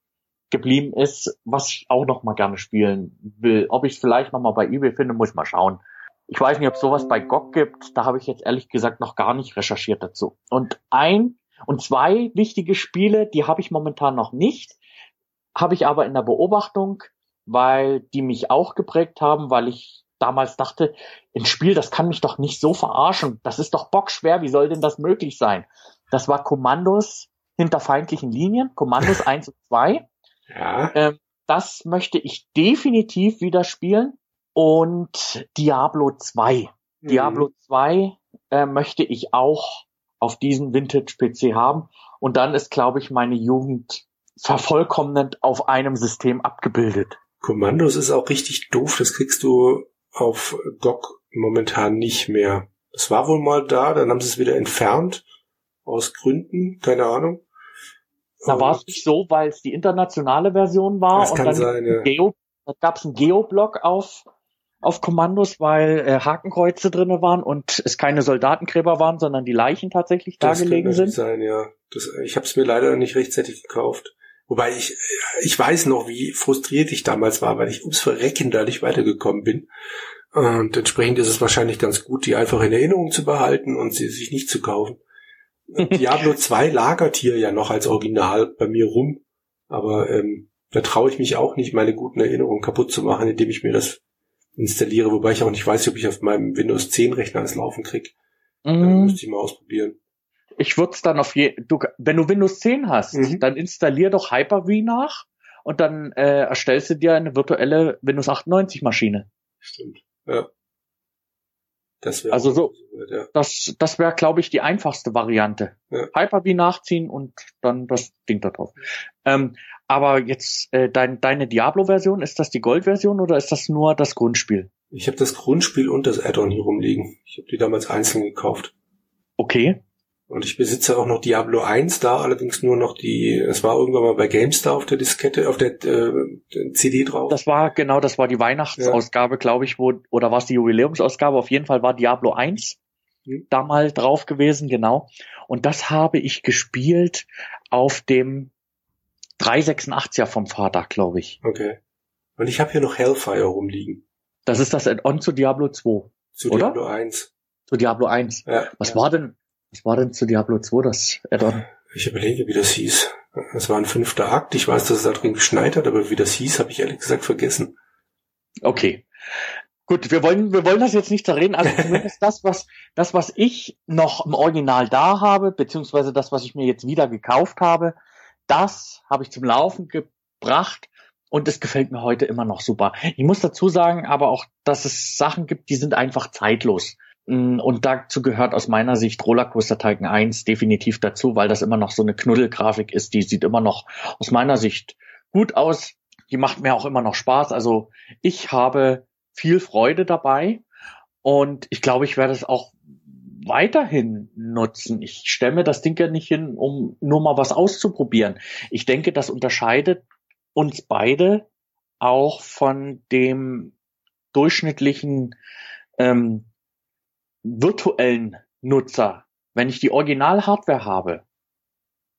geblieben ist, was ich auch noch mal gerne spielen will. Ob ich es vielleicht noch mal bei eBay finde, muss ich mal schauen. Ich weiß nicht, ob es sowas bei GOG gibt. Da habe ich jetzt ehrlich gesagt noch gar nicht recherchiert dazu. Und ein und zwei wichtige Spiele, die habe ich momentan noch nicht habe ich aber in der Beobachtung, weil die mich auch geprägt haben, weil ich damals dachte, ein Spiel, das kann mich doch nicht so verarschen. Das ist doch bockschwer. Wie soll denn das möglich sein? Das war Kommandos hinter feindlichen Linien, Kommandos 1 und 2. Ja. Ähm, das möchte ich definitiv wieder spielen. Und Diablo 2. Mhm. Diablo 2 äh, möchte ich auch auf diesen Vintage-PC haben. Und dann ist, glaube ich, meine Jugend vervollkommnend auf einem System abgebildet. Kommandos ist auch richtig doof, das kriegst du auf GOG momentan nicht mehr. Das war wohl mal da, dann haben sie es wieder entfernt, aus Gründen, keine Ahnung. Da war es nicht so, weil es die internationale Version war das und kann dann sein, ja. Geo, da gab es einen Geoblock auf auf Kommandos, weil äh, Hakenkreuze drinne waren und es keine Soldatengräber waren, sondern die Leichen tatsächlich da gelegen sind. Sein, ja. Das, ich habe es mir leider nicht rechtzeitig gekauft. Wobei ich, ich weiß noch, wie frustriert ich damals war, weil ich ums Verrecken da nicht weitergekommen bin. Und entsprechend ist es wahrscheinlich ganz gut, die einfach in Erinnerung zu behalten und sie sich nicht zu kaufen. Diablo 2 lagert hier ja noch als Original bei mir rum, aber ähm, da traue ich mich auch nicht, meine guten Erinnerungen kaputt zu machen, indem ich mir das installiere, wobei ich auch nicht weiß, ob ich auf meinem Windows 10 Rechner das laufen krieg. Mhm. müsste ich mal ausprobieren ich würde es dann auf je, du, wenn du Windows 10 hast, mhm. dann installier doch Hyper-V nach und dann äh, erstellst du dir eine virtuelle Windows 98 Maschine. Stimmt, ja. Das wäre also so, ja. das, das wäre, glaube ich, die einfachste Variante. Ja. Hyper-V nachziehen und dann das Ding da drauf. Ähm, aber jetzt äh, dein, deine Diablo-Version, ist das die Gold-Version oder ist das nur das Grundspiel? Ich habe das Grundspiel und das Add-on hier rumliegen. Ich habe die damals einzeln gekauft. Okay. Und ich besitze auch noch Diablo 1 da, allerdings nur noch die, es war irgendwann mal bei GameStar auf der Diskette, auf der äh, CD drauf. Das war, genau, das war die Weihnachtsausgabe, ja. glaube ich, wo, oder war es die Jubiläumsausgabe? Auf jeden Fall war Diablo 1 hm. da mal drauf gewesen, genau. Und das habe ich gespielt auf dem 386er vom Vater, glaube ich. Okay. Und ich habe hier noch Hellfire rumliegen. Das ist das Add-on zu Diablo 2. Zu oder? Diablo 1. Zu Diablo 1. Ja, Was ja. war denn, was war denn zu Diablo 2 das Add-on? Ich überlege, wie das hieß. Es war ein fünfter Akt. Ich weiß, dass es da drin geschneit hat, aber wie das hieß, habe ich ehrlich gesagt vergessen. Okay. Gut, wir wollen, wir wollen das jetzt nicht zerreden. Also zumindest das, was, das, was ich noch im Original da habe, beziehungsweise das, was ich mir jetzt wieder gekauft habe, das habe ich zum Laufen gebracht und es gefällt mir heute immer noch super. Ich muss dazu sagen, aber auch, dass es Sachen gibt, die sind einfach zeitlos. Mm, und dazu gehört aus meiner Sicht Rollercoaster Tycoon 1 definitiv dazu, weil das immer noch so eine Knuddelgrafik ist. Die sieht immer noch aus meiner Sicht gut aus. Die macht mir auch immer noch Spaß. Also ich habe viel Freude dabei und ich glaube, ich werde es auch weiterhin nutzen. Ich stelle das Ding ja nicht hin, um nur mal was auszuprobieren. Ich denke, das unterscheidet uns beide auch von dem durchschnittlichen ähm, virtuellen Nutzer, wenn ich die Original-Hardware habe,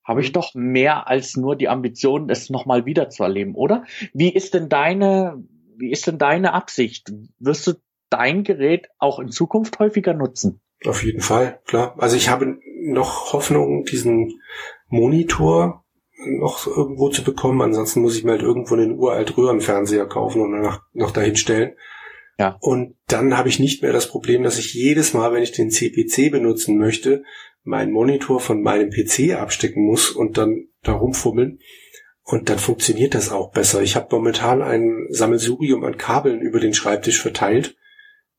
habe ich mhm. doch mehr als nur die Ambition, es nochmal wieder zu erleben, oder? Wie ist denn deine, wie ist denn deine Absicht? Wirst du dein Gerät auch in Zukunft häufiger nutzen? Auf jeden Fall, klar. Also ich habe noch Hoffnung, diesen Monitor noch irgendwo zu bekommen. Ansonsten muss ich mir halt irgendwo einen uralt Röhrenfernseher kaufen und noch, noch dahin stellen. Ja. Und dann habe ich nicht mehr das Problem, dass ich jedes Mal, wenn ich den CPC benutzen möchte, meinen Monitor von meinem PC abstecken muss und dann da rumfummeln. Und dann funktioniert das auch besser. Ich habe momentan ein Sammelsurium an Kabeln über den Schreibtisch verteilt,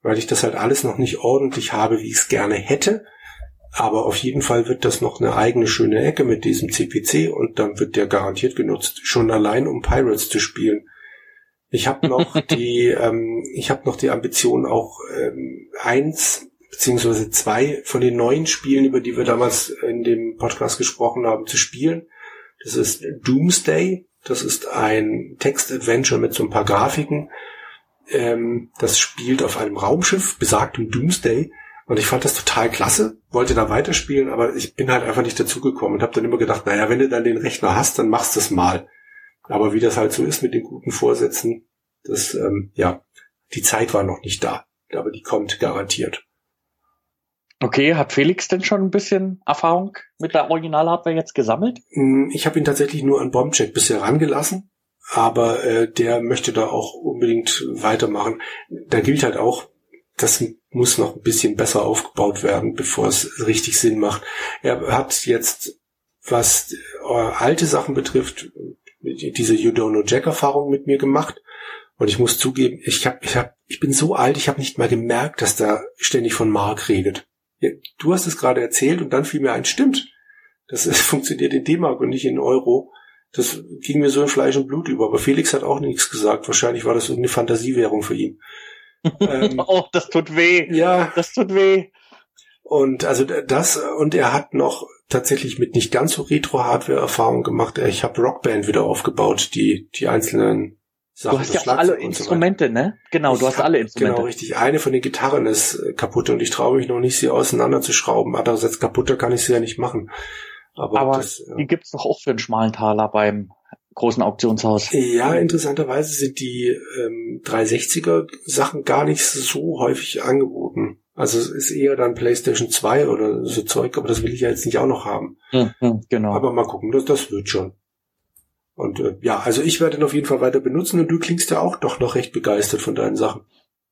weil ich das halt alles noch nicht ordentlich habe, wie ich es gerne hätte. Aber auf jeden Fall wird das noch eine eigene schöne Ecke mit diesem CPC und dann wird der garantiert genutzt. Schon allein, um Pirates zu spielen. Ich habe noch die, ähm, ich habe noch die Ambition, auch ähm, eins beziehungsweise zwei von den neuen Spielen, über die wir damals in dem Podcast gesprochen haben, zu spielen. Das ist Doomsday. Das ist ein Text-Adventure mit so ein paar Grafiken. Ähm, das spielt auf einem Raumschiff, besagtem Doomsday. Und ich fand das total klasse, wollte da weiterspielen, aber ich bin halt einfach nicht dazugekommen und habe dann immer gedacht, naja, wenn du dann den Rechner hast, dann machst du es mal. Aber wie das halt so ist mit den guten Vorsätzen, das, ähm, ja, die Zeit war noch nicht da. Aber die kommt garantiert. Okay, hat Felix denn schon ein bisschen Erfahrung mit der Original-Hardware jetzt gesammelt? Hm, ich habe ihn tatsächlich nur an Bombcheck bisher rangelassen, aber äh, der möchte da auch unbedingt weitermachen. Da gilt halt auch, das muss noch ein bisschen besser aufgebaut werden, bevor es richtig Sinn macht. Er hat jetzt, was äh, alte Sachen betrifft, diese You Don't Know Jack Erfahrung mit mir gemacht. Und ich muss zugeben, ich hab, ich hab, ich bin so alt, ich habe nicht mal gemerkt, dass da ständig von Mark redet. Ja, du hast es gerade erzählt und dann fiel mir ein, stimmt. Das ist, funktioniert in D-Mark und nicht in Euro. Das ging mir so in Fleisch und Blut über. Aber Felix hat auch nichts gesagt. Wahrscheinlich war das irgendeine Fantasiewährung für ihn. ähm, oh, das tut weh. Ja. Das tut weh. Und also das, und er hat noch tatsächlich mit nicht ganz so Retro-Hardware-Erfahrung gemacht. Ich habe Rockband wieder aufgebaut, die, die einzelnen Sachen. Du hast ja auch alle Instrumente, so ne? Genau, ich du hast alle Instrumente. Genau, richtig. Eine von den Gitarren ist äh, kaputt und ich traue mich noch nicht, sie auseinanderzuschrauben. Andererseits kaputter kann ich sie ja nicht machen. Aber, Aber das, ja. die gibt's doch auch für einen schmalen Taler beim großen Auktionshaus. Ja, interessanterweise sind die ähm, 360er Sachen gar nicht so häufig angeboten. Also es ist eher dann PlayStation 2 oder so Zeug, aber das will ich ja jetzt nicht auch noch haben. Mhm, genau. Aber mal gucken, das, das wird schon. Und äh, ja, also ich werde ihn auf jeden Fall weiter benutzen und du klingst ja auch doch noch recht begeistert von deinen Sachen.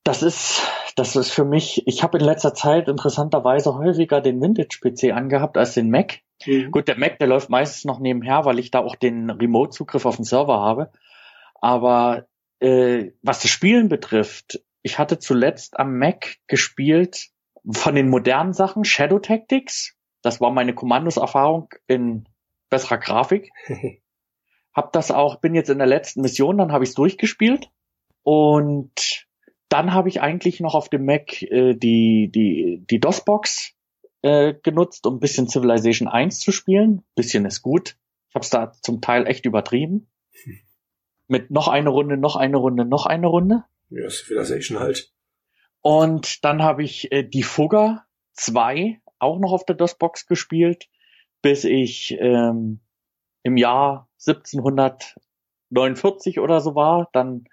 Das ist, das ist für mich, ich habe in letzter Zeit interessanterweise häufiger den Vintage-PC angehabt als den Mac. Mhm. Gut, der Mac, der läuft meistens noch nebenher, weil ich da auch den Remote-Zugriff auf den Server habe. Aber äh, was das Spielen betrifft, ich hatte zuletzt am Mac gespielt Von den modernen Sachen Shadow Tactics. Das war meine Kommandoserfahrung in besserer Grafik. hab das auch, bin jetzt in der letzten Mission, dann habe ich es durchgespielt. Und dann habe ich eigentlich noch auf dem Mac äh, die, die, die DOS-Box äh, genutzt, um ein bisschen Civilization 1 zu spielen. Bisschen ist gut. Ich habe es da zum Teil echt übertrieben. Mit noch eine Runde, noch eine Runde, noch eine Runde. Ja, Civilization halt. Und dann habe ich äh, die Fugger 2 auch noch auf der DOS-Box gespielt, bis ich ähm, im Jahr 1749 oder so war. Dann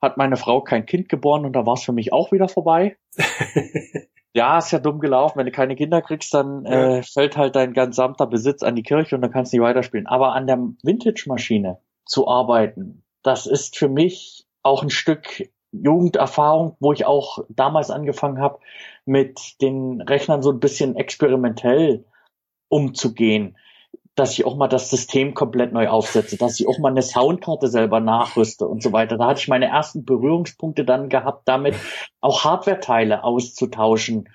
hat meine Frau kein Kind geboren und da war es für mich auch wieder vorbei. ja, ist ja dumm gelaufen. Wenn du keine Kinder kriegst, dann ja. äh, fällt halt dein gesamter Besitz an die Kirche und dann kannst du nicht weiterspielen. Aber an der Vintage-Maschine zu arbeiten, das ist für mich auch ein Stück Jugenderfahrung, wo ich auch damals angefangen habe, mit den Rechnern so ein bisschen experimentell umzugehen dass ich auch mal das System komplett neu aufsetze, dass ich auch mal eine Soundkarte selber nachrüste und so weiter. Da hatte ich meine ersten Berührungspunkte dann gehabt, damit auch Hardware-Teile auszutauschen,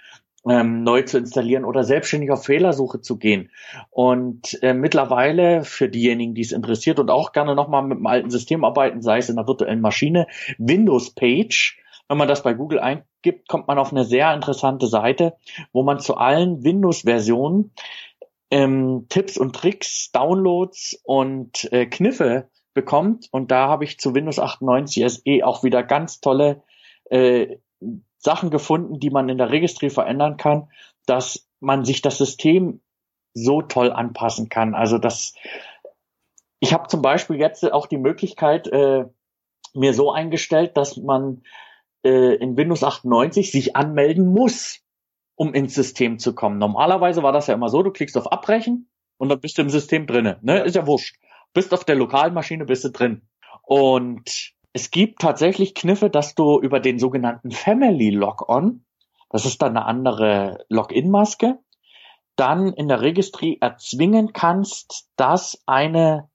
ähm, neu zu installieren oder selbstständig auf Fehlersuche zu gehen. Und äh, mittlerweile für diejenigen, die es interessiert und auch gerne nochmal mit dem alten System arbeiten, sei es in der virtuellen Maschine, Windows Page. Wenn man das bei Google eingibt, kommt man auf eine sehr interessante Seite, wo man zu allen Windows-Versionen ähm, Tipps und Tricks, Downloads und äh, Kniffe bekommt. Und da habe ich zu Windows 98 SE auch wieder ganz tolle äh, Sachen gefunden, die man in der Registry verändern kann, dass man sich das System so toll anpassen kann. Also das, ich habe zum Beispiel jetzt auch die Möglichkeit äh, mir so eingestellt, dass man äh, in Windows 98 sich anmelden muss um ins System zu kommen. Normalerweise war das ja immer so, du klickst auf Abbrechen und dann bist du im System drinne. Ne? Ist ja wurscht. Bist auf der Lokalmaschine, bist du drin. Und es gibt tatsächlich Kniffe, dass du über den sogenannten Family Log-On, das ist dann eine andere Login-Maske, dann in der Registry erzwingen kannst, dass eine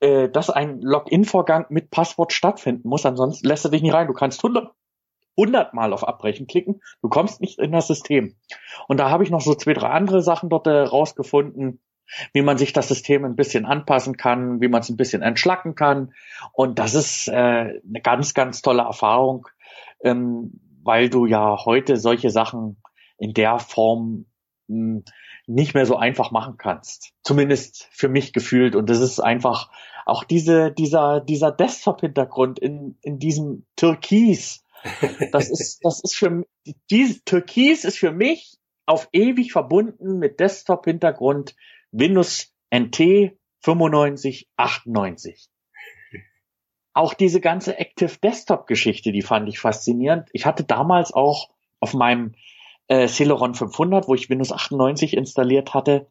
äh, dass ein Login-Vorgang mit Passwort stattfinden muss, ansonsten lässt er dich nicht rein. Du kannst 100 hundertmal auf Abbrechen klicken. Du kommst nicht in das System. Und da habe ich noch so zwei, drei andere Sachen dort äh, rausgefunden, wie man sich das System ein bisschen anpassen kann, wie man es ein bisschen entschlacken kann. Und das ist äh, eine ganz, ganz tolle Erfahrung, ähm, weil du ja heute solche Sachen in der Form mh, hm, nicht mehr so einfach machen kannst. Zumindest für mich gefühlt. Und das ist einfach auch diese, dieser, dieser Desktop-Hintergrund in, in diesem Türkis, das ist, das ist für diese Türkis ist für mich auf ewig verbunden mit Desktop-Hintergrund Windows NT 95, 98. Auch diese ganze Active Desktop Geschichte, die fand ich faszinierend. Ich hatte damals auch auf meinem äh, Celeron 500, wo ich Windows 98 installiert hatte,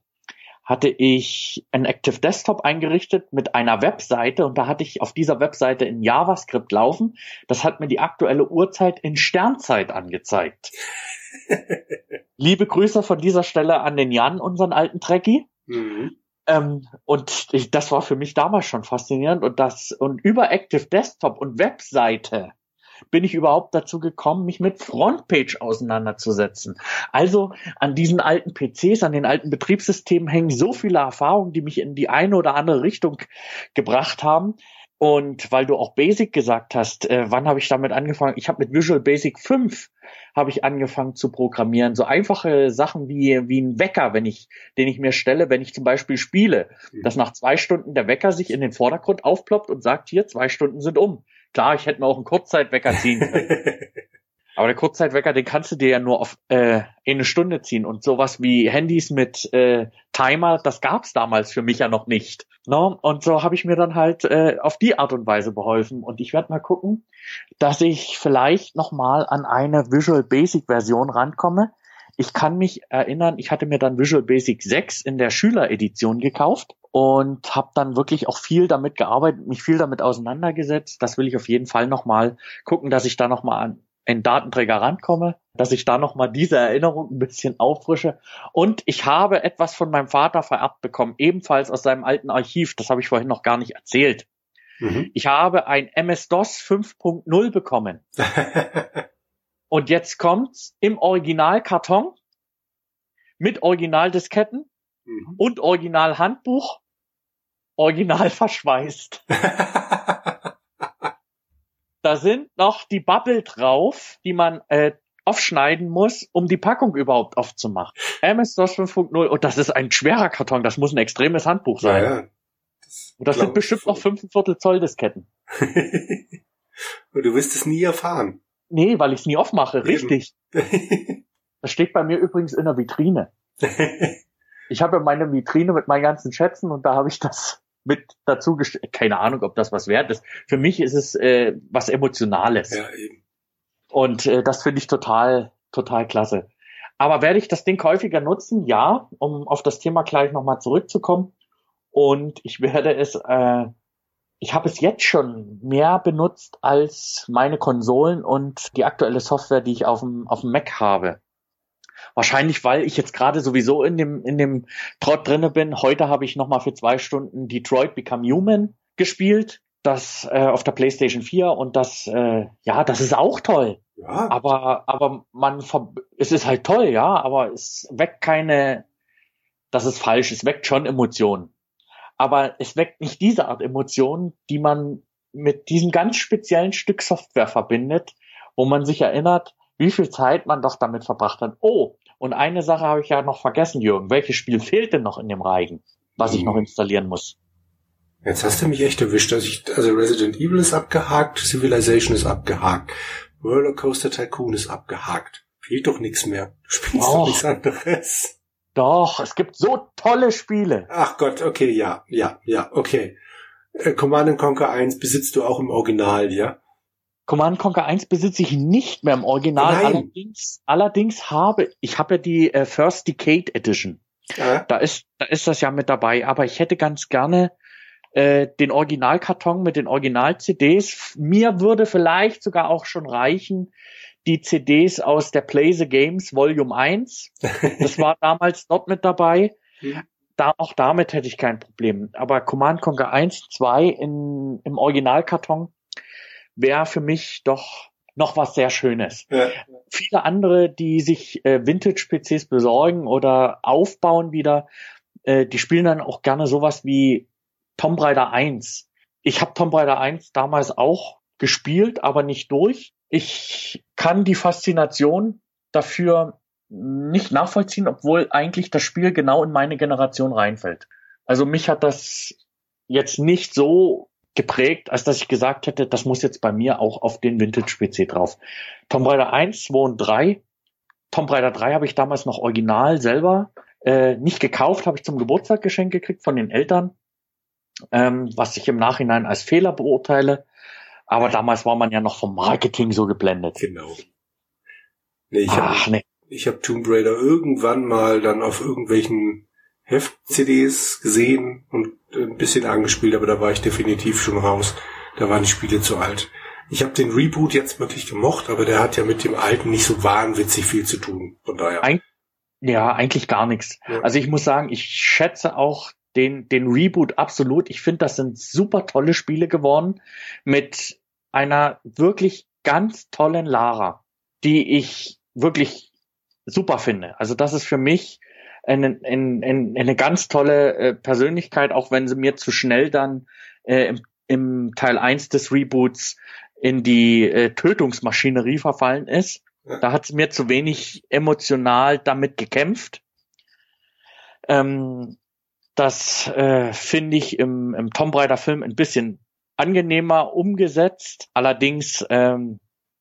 hatte ich ein Active Desktop eingerichtet mit einer Webseite und da hatte ich auf dieser Webseite in JavaScript laufen. Das hat mir die aktuelle Uhrzeit in Sternzeit angezeigt. Liebe Grüße von dieser Stelle an den Jan, unseren alten Trekkie. Mhm. Ähm, und ich, das war für mich damals schon faszinierend und das und über Active Desktop und Webseite bin ich überhaupt dazu gekommen, mich mit Frontpage auseinanderzusetzen. Also an diesen alten PCs, an den alten Betriebssystemen hängen so viele Erfahrungen, die mich in die eine oder andere Richtung gebracht haben. Und weil du auch Basic gesagt hast, äh, wann habe ich damit angefangen? Ich habe mit Visual Basic 5 habe ich angefangen zu programmieren. So einfache Sachen wie, wie ein Wecker, wenn ich, den ich mir stelle, wenn ich zum Beispiel spiele, mhm. dass nach zwei Stunden der Wecker sich in den Vordergrund aufploppt und sagt, hier, zwei Stunden sind um. Klar, ich hätte mir auch einen Kurzzeitwecker ziehen können. Aber der Kurzzeitwecker, den kannst du dir ja nur auf äh, eine Stunde ziehen. Und sowas wie Handys mit äh, Timer, das gab's damals für mich ja noch nicht. No? Ne? Und so habe ich mir dann halt äh, auf die Art und Weise beholfen. Und ich werde mal gucken, dass ich vielleicht nochmal an eine Visual Basic Version rankomme. Ich kann mich erinnern, ich hatte mir dann Visual Basic 6 in der Schüleredition gekauft und habe dann wirklich auch viel damit gearbeitet, mich viel damit auseinandergesetzt. Das will ich auf jeden Fall nochmal gucken, dass ich da nochmal an einen Datenträger rankomme, dass ich da nochmal diese Erinnerung ein bisschen auffrische. Und ich habe etwas von meinem Vater vererbt bekommen, ebenfalls aus seinem alten Archiv. Das habe ich vorhin noch gar nicht erzählt. Mhm. Ich habe ein MS-DOS 5.0 bekommen. Und jetzt kommt's im Originalkarton mit Originaldisketten mhm. und Originalhandbuch, original verschweißt. da sind noch die Bubble drauf, die man äh, aufschneiden muss, um die Packung überhaupt aufzumachen. MS-DOS 5.0, und das ist ein schwerer Karton, das muss ein extremes Handbuch sein. Ja, ja. Das und das sind bestimmt noch 5 Viertel Zoll Disketten. und du wirst es nie erfahren. Nee, weil ich es nie aufmache, richtig. das steht bei mir übrigens in der Vitrine. ich habe meine Vitrine mit meinen ganzen Schätzen und da habe ich das mit dazu. Keine Ahnung, ob das was wert ist. Für mich ist es äh, was Emotionales. Ja, eben. Und äh, das finde ich total, total klasse. Aber werde ich das Ding häufiger nutzen? Ja, um auf das Thema gleich nochmal zurückzukommen. Und ich werde es, äh, ich habe es jetzt schon mehr benutzt als meine Konsolen und die aktuelle Software, die ich auf dem, auf dem Mac habe. Wahrscheinlich, weil ich jetzt gerade sowieso in dem, in dem Trott drinne bin. Heute habe ich nochmal für zwei Stunden Detroit Become Human gespielt. Das äh, auf der PlayStation 4 und das, äh, ja, das ist auch toll. Ja. Aber, aber man, es ist halt toll, ja, aber es weckt keine, das ist falsch, es weckt schon Emotionen. Aber es weckt nicht diese Art Emotionen, die man mit diesem ganz speziellen Stück Software verbindet, wo man sich erinnert, wie viel Zeit man doch damit verbracht hat. Oh, und eine Sache habe ich ja noch vergessen, Jürgen. Welches Spiel fehlt denn noch in dem Reigen, was ich noch hm. installieren muss? Jetzt hast du mich echt erwischt. Also, ich, also Resident Evil ist abgehakt, Civilization ist abgehakt, Rollercoaster Tycoon ist abgehakt. Fehlt doch nichts mehr. Du spielst Och, doch nichts anderes. Doch, es gibt so tolle Spiele. Ach Gott, okay, ja, ja, ja, okay. Äh, Command Conquer 1 besitzt du auch im Original, ja? Command Conquer 1 besitze ich nicht mehr im Original. Nein. Allerdings, allerdings habe ich habe ja die äh, First Decade Edition. Ja. Da ist da ist das ja mit dabei. Aber ich hätte ganz gerne äh, den Originalkarton mit den Original-CDs. Mir würde vielleicht sogar auch schon reichen die CDs aus der Play the Games Volume 1. Das war damals dort mit dabei. Mhm. Da, auch damit hätte ich kein Problem. Aber Command Conquer 1, 2 in, im Originalkarton wäre für mich doch noch was sehr Schönes. Ja. Viele andere, die sich äh, Vintage-PCs besorgen oder aufbauen wieder, äh, die spielen dann auch gerne sowas wie Tomb Raider 1. Ich habe Tomb Raider 1 damals auch gespielt, aber nicht durch. Ich kann die Faszination dafür nicht nachvollziehen, obwohl eigentlich das Spiel genau in meine Generation reinfällt. Also mich hat das jetzt nicht so geprägt, als dass ich gesagt hätte, das muss jetzt bei mir auch auf den Vintage-PC drauf. Tomb Raider 1, 2 und 3. Tomb Raider 3 habe ich damals noch original selber äh, nicht gekauft, habe ich zum Geburtstag geschenkt gekriegt von den Eltern, ähm, was ich im Nachhinein als Fehler beurteile. Aber damals war man ja noch vom Marketing so geblendet. Genau. Nee, ich habe nee. ich hab Tomb Raider irgendwann mal dann auf irgendwelchen Heft-CDs gesehen und ein bisschen angespielt, aber da war ich definitiv schon raus. Da waren die Spiele zu alt. Ich habe den Reboot jetzt wirklich gemocht, aber der hat ja mit dem alten nicht so wahnwitzig viel zu tun. Von daher. Ein, ja, eigentlich gar nichts. Ja. Also ich muss sagen, ich schätze auch den, den Reboot absolut. Ich finde, das sind super tolle Spiele geworden mit einer wirklich ganz tollen Lara, die ich wirklich super finde. Also das ist für mich eine, eine, eine ganz tolle äh, Persönlichkeit, auch wenn sie mir zu schnell dann äh, im, im Teil 1 des Reboots in die äh, Tötungsmaschinerie verfallen ist. Da hat sie mir zu wenig emotional damit gekämpft. Ähm, das äh, finde ich im, im Tomb Raider Film ein bisschen angenehmer umgesetzt. Allerdings, ähm,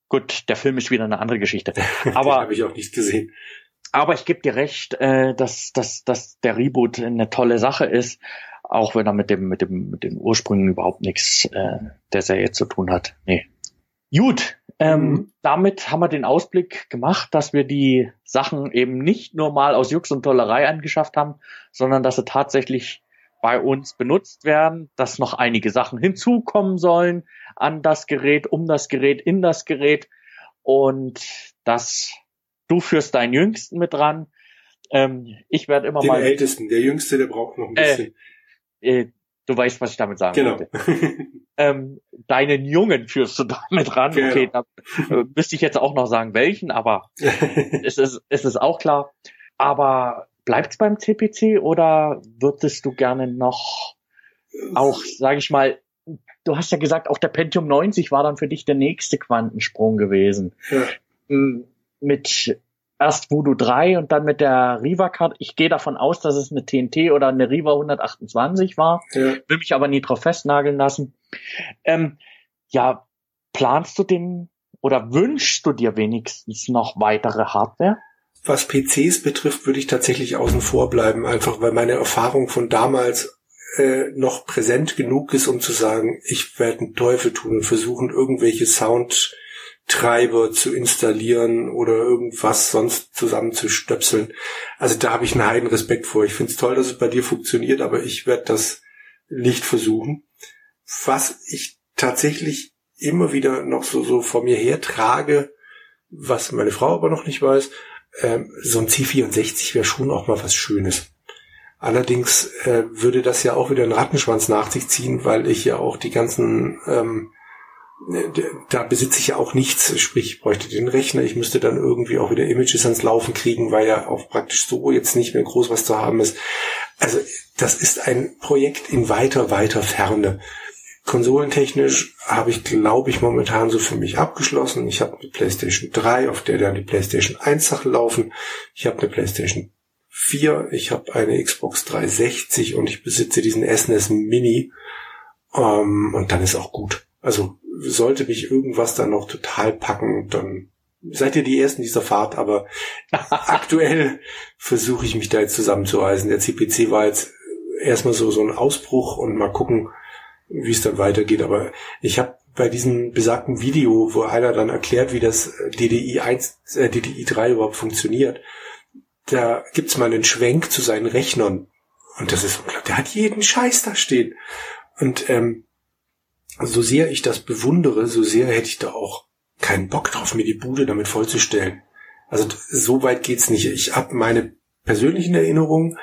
gut, der Film ist wieder eine andere Geschichte. Aber habe ich auch nicht gesehen. Aber ich gebe dir recht, äh, dass, dass, dass der Reboot eine tolle Sache ist, auch wenn er mit dem, mit dem, mit den Ursprüngen überhaupt nichts äh, der Serie zu tun hat. Nee. Gut, ähm, mhm. damit haben wir den Ausblick gemacht, dass wir die Sachen eben nicht nur mal aus Jux und Tollerei angeschafft haben, sondern dass sie tatsächlich bei uns benutzt werden, dass noch einige Sachen hinzukommen sollen an das Gerät, um das Gerät, in das Gerät und dass du führst deinen Jüngsten mit dran. Ähm, ich werde immer Den mal. Den Ältesten, der Jüngste, der braucht noch ein bisschen. Äh, äh, du weißt, was ich damit sagen genau. wollte. ähm, deinen Jungen führst du damit ran. Genau. Okay, da äh, müsste ich jetzt auch noch sagen, welchen, aber es ist, es ist auch klar. Aber bleibt's beim CPC oder würdest du gerne noch auch, sage ich mal, du hast ja gesagt, auch der Pentium 90 war dann für dich der nächste Quantensprung gewesen. Ja. Mit erst Voodoo 3 und dann mit der Riva Card. Ich gehe davon aus, dass es eine TNT oder eine Riva 128 war. Ja. Will mich aber nie drauf festnageln lassen. Ähm, ja, planst du den oder wünschst du dir wenigstens noch weitere Hardware? Was PCs betrifft, würde ich tatsächlich außen vor bleiben, einfach weil meine Erfahrung von damals äh, noch präsent genug ist, um zu sagen, ich werde einen Teufel tun und versuchen, irgendwelche Soundtreiber zu installieren oder irgendwas sonst zusammenzustöpseln. Also da habe ich einen heiden Respekt vor. Ich finde es toll, dass es bei dir funktioniert, aber ich werde das nicht versuchen. Was ich tatsächlich immer wieder noch so, so vor mir her trage, was meine Frau aber noch nicht weiß, ähm, so ein C64 wäre schon auch mal was Schönes. Allerdings äh, würde das ja auch wieder einen Rattenschwanz nach sich ziehen, weil ich ja auch die ganzen, ähm, da besitze ich ja auch nichts, sprich ich bräuchte den Rechner, ich müsste dann irgendwie auch wieder Images ans Laufen kriegen, weil ja auch praktisch so jetzt nicht mehr groß was zu haben ist. Also das ist ein Projekt in weiter, weiter Ferne. Konsolentechnisch habe ich, glaube ich, momentan so für mich abgeschlossen. Ich habe eine PlayStation 3, auf der dann die PlayStation 1 Sachen laufen. Ich habe eine PlayStation 4, ich habe eine Xbox 360 und ich besitze diesen SNES e Mini. Ähm, und dann ist auch gut. Also sollte mich irgendwas dann noch total packen, dann seid ihr die Ersten dieser Fahrt, aber aktuell versuche ich mich da jetzt zusammenzureißen. Der CPC war jetzt erstmal so, so ein Ausbruch und mal gucken, wie es dann weitergeht. Aber ich habe bei diesem besagten Video, wo einer dann erklärt, wie das DDI 1, äh, DDI 3 überhaupt funktioniert, da gibt's mal einen Schwenk zu seinen Rechnern. Und das ist, der hat jeden Scheiß da stehen. Und ähm, so sehr ich das bewundere, so sehr hätte ich da auch keinen Bock drauf, mir die Bude damit vollzustellen. Also so weit geht's nicht. Ich habe meine persönlichen Erinnerungen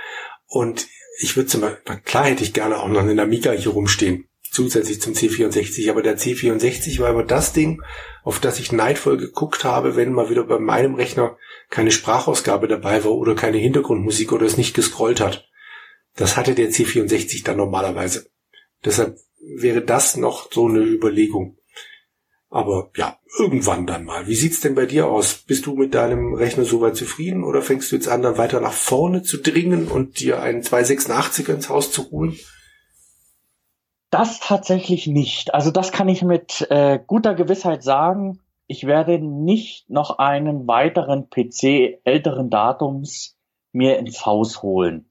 und ich würde zum Beispiel, klar hätte ich gerne auch noch einen Amiga hier rumstehen, zusätzlich zum C64, aber der C64 war immer das Ding, auf das ich neidvoll geguckt habe, wenn mal wieder bei meinem Rechner keine Sprachausgabe dabei war oder keine Hintergrundmusik oder es nicht gescrollt hat. Das hatte der C64 dann normalerweise. Deshalb wäre das noch so eine Überlegung. Aber ja, irgendwann dann mal. Wie sieht's denn bei dir aus? Bist du mit deinem Rechner soweit zufrieden oder fängst du jetzt an, dann weiter nach vorne zu dringen und dir einen 286er ins Haus zu holen? Das tatsächlich nicht. Also das kann ich mit äh, guter Gewissheit sagen ich werde nicht noch einen weiteren PC älteren Datums mir ins Haus holen.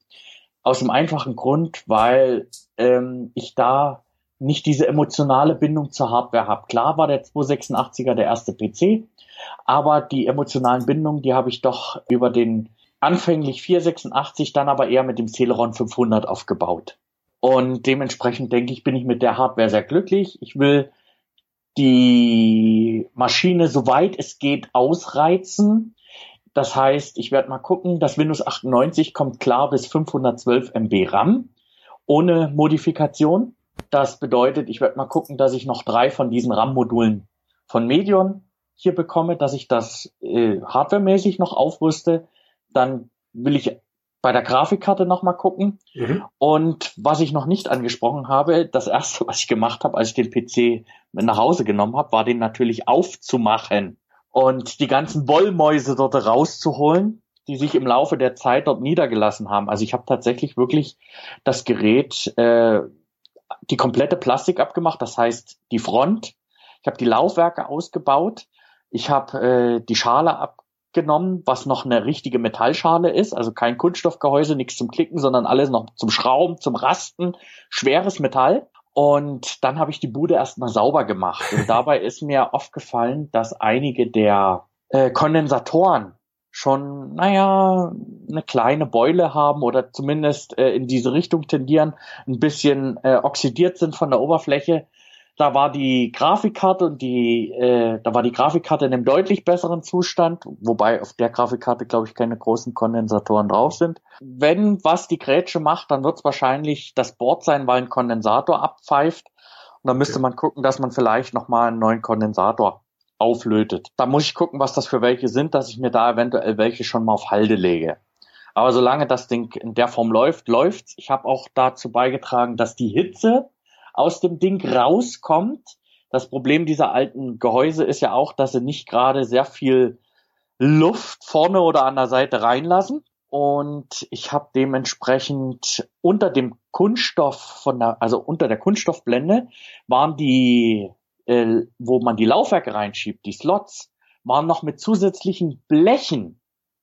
Aus dem einfachen Grund, weil ähm, ich da nicht diese emotionale Bindung zur Hardware habe. Klar war der 286er der erste PC, aber die emotionalen Bindungen, die habe ich doch über den anfänglich 486, dann aber eher mit dem Celeron 500 aufgebaut. Und dementsprechend denke ich, bin ich mit der Hardware sehr glücklich. Ich will die Maschine, soweit es geht, ausreizen. Das heißt, ich werde mal gucken, das Windows 98 kommt klar bis 512 MB RAM ohne Modifikation. Das bedeutet, ich werde mal gucken, dass ich noch drei von diesen RAM-Modulen von Medion hier bekomme, dass ich das äh, hardwaremäßig noch aufrüste. Dann will ich bei der Grafikkarte nochmal gucken. Mhm. Und was ich noch nicht angesprochen habe, das erste, was ich gemacht habe, als ich den PC nach Hause genommen habe, war den natürlich aufzumachen und die ganzen Wollmäuse dort rauszuholen, die sich im Laufe der Zeit dort niedergelassen haben. Also ich habe tatsächlich wirklich das Gerät, äh, die komplette Plastik abgemacht, das heißt die Front. Ich habe die Laufwerke ausgebaut. Ich habe äh, die Schale ab genommen, was noch eine richtige Metallschale ist, also kein Kunststoffgehäuse, nichts zum Klicken, sondern alles noch zum Schrauben, zum Rasten, schweres Metall. Und dann habe ich die Bude erstmal sauber gemacht. Und dabei ist mir aufgefallen, dass einige der äh, Kondensatoren schon, naja, eine kleine Beule haben oder zumindest äh, in diese Richtung tendieren, ein bisschen äh, oxidiert sind von der Oberfläche. Da war die Grafikkarte und die, äh, da war die Grafikkarte in einem deutlich besseren Zustand, wobei auf der Grafikkarte, glaube ich, keine großen Kondensatoren drauf sind. Wenn was die Grätsche macht, dann wird es wahrscheinlich das Board sein, weil ein Kondensator abpfeift. Und dann müsste man gucken, dass man vielleicht nochmal einen neuen Kondensator auflötet. Da muss ich gucken, was das für welche sind, dass ich mir da eventuell welche schon mal auf Halde lege. Aber solange das Ding in der Form läuft, läuft's. Ich habe auch dazu beigetragen, dass die Hitze aus dem Ding rauskommt. Das Problem dieser alten Gehäuse ist ja auch, dass sie nicht gerade sehr viel Luft vorne oder an der Seite reinlassen. Und ich habe dementsprechend unter dem Kunststoff von der, also unter der Kunststoffblende waren die, äh, wo man die Laufwerke reinschiebt, die Slots, waren noch mit zusätzlichen Blechen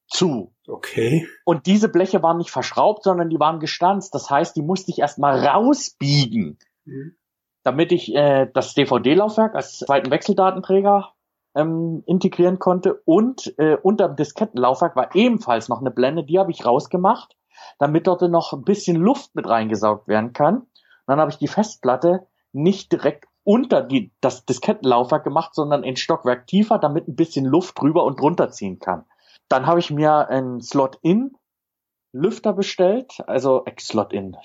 zu. Okay. Und diese Bleche waren nicht verschraubt, sondern die waren gestanzt. Das heißt, die musste ich erstmal rausbiegen, mhm. damit ich äh, das DVD-Laufwerk als zweiten Wechseldatenträger ähm, integrieren konnte. Und äh, unter dem Diskettenlaufwerk war ebenfalls noch eine Blende, die habe ich rausgemacht, damit dort noch ein bisschen Luft mit reingesaugt werden kann. Und dann habe ich die Festplatte nicht direkt unter die, das Diskettenlaufwerk gemacht, sondern in Stockwerk tiefer, damit ein bisschen Luft drüber und drunter ziehen kann. Dann habe ich mir einen Slot-In Lüfter bestellt, also äh, Slot-In,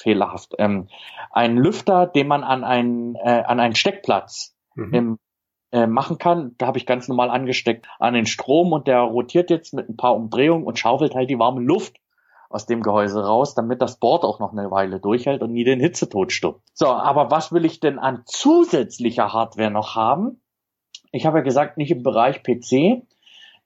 fehlerhaft, ähm, einen Lüfter, den man an einen, äh, an einen Steckplatz mhm. im, äh, machen kann. Da habe ich ganz normal angesteckt an den Strom und der rotiert jetzt mit ein paar Umdrehungen und schaufelt halt die warme Luft aus dem Gehäuse raus, damit das Board auch noch eine Weile durchhält und nie den Hitzetod stoppt. So, aber was will ich denn an zusätzlicher Hardware noch haben? Ich habe ja gesagt, nicht im Bereich PC.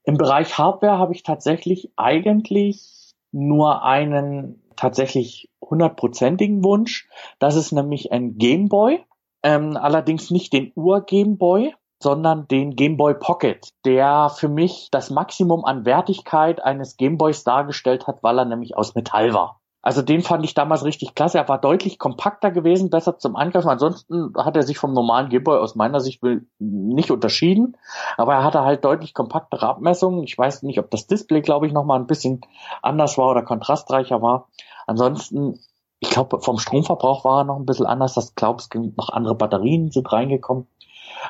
Im Bereich Hardware habe ich tatsächlich eigentlich nur einen tatsächlich hundertprozentigen Wunsch. Das ist nämlich ein Gameboy. Ähm, allerdings nicht den Ur-Gameboy, sondern den Gameboy Pocket, der für mich das Maximum an Wertigkeit eines Gameboys dargestellt hat, weil er nämlich aus Metall war. Also den fand ich damals richtig klasse. Er war deutlich kompakter gewesen, besser zum Angreifen. Ansonsten hat er sich vom normalen Gameboy aus meiner Sicht nicht unterschieden. Aber er hatte halt deutlich kompaktere Abmessungen. Ich weiß nicht, ob das Display, glaube ich, nochmal ein bisschen anders war oder kontrastreicher war. Ansonsten, ich glaube, vom Stromverbrauch war er noch ein bisschen anders. Das glaubst noch andere Batterien sind reingekommen.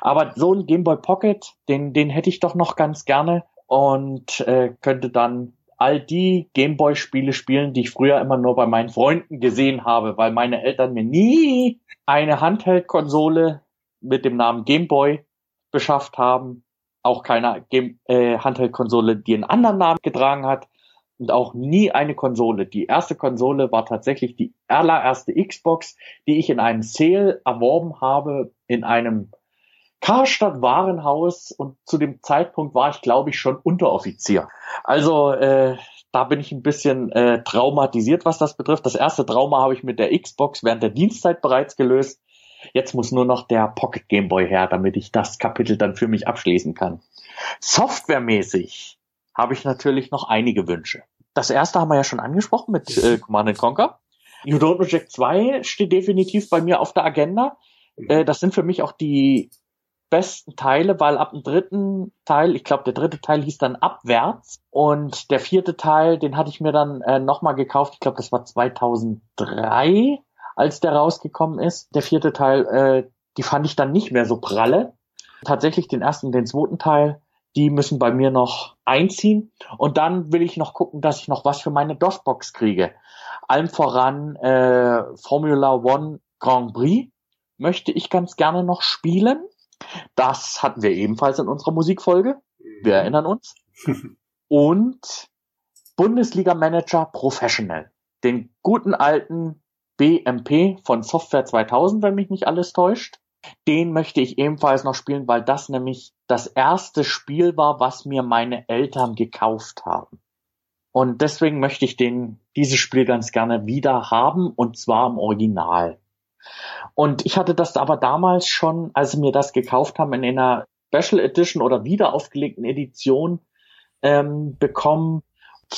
Aber so ein Gameboy Pocket, den, den hätte ich doch noch ganz gerne und äh, könnte dann all die Gameboy-Spiele spielen, die ich früher immer nur bei meinen Freunden gesehen habe, weil meine Eltern mir nie eine Handheld-Konsole mit dem Namen Gameboy beschafft haben. Auch keine Game äh, Handheld-Konsole, die einen anderen Namen getragen hat. Und auch nie eine Konsole. Die erste Konsole war tatsächlich die allererste Xbox, die ich in einem Sale erworben habe, in einem Karstadt Warenhaus und zu dem Zeitpunkt war ich, glaube ich, schon Unteroffizier. Also äh, da bin ich ein bisschen äh, traumatisiert, was das betrifft. Das erste Trauma habe ich mit der Xbox während der Dienstzeit bereits gelöst. Jetzt muss nur noch der Pocket Game Boy her, damit ich das Kapitel dann für mich abschließen kann. Softwaremäßig habe ich natürlich noch einige Wünsche. Das erste haben wir ja schon angesprochen mit äh, Command Conquer. Know Jack 2 steht definitiv bei mir auf der Agenda. Äh, das sind für mich auch die besten Teile, weil ab dem dritten Teil, ich glaube, der dritte Teil hieß dann Abwärts und der vierte Teil, den hatte ich mir dann äh, nochmal gekauft. Ich glaube, das war 2003, als der rausgekommen ist. Der vierte Teil, äh, die fand ich dann nicht mehr so pralle. Tatsächlich den ersten und den zweiten Teil, die müssen bei mir noch einziehen. Und dann will ich noch gucken, dass ich noch was für meine DOS-Box kriege. Allem voran äh, Formula One Grand Prix möchte ich ganz gerne noch spielen. Das hatten wir ebenfalls in unserer Musikfolge. Wir mhm. erinnern uns. Und Bundesliga Manager Professional. Den guten alten BMP von Software 2000, wenn mich nicht alles täuscht. Den möchte ich ebenfalls noch spielen, weil das nämlich das erste Spiel war, was mir meine Eltern gekauft haben. Und deswegen möchte ich den, dieses Spiel ganz gerne wieder haben und zwar im Original. Und ich hatte das aber damals schon, als sie mir das gekauft haben, in einer Special Edition oder wieder aufgelegten Edition ähm, bekommen,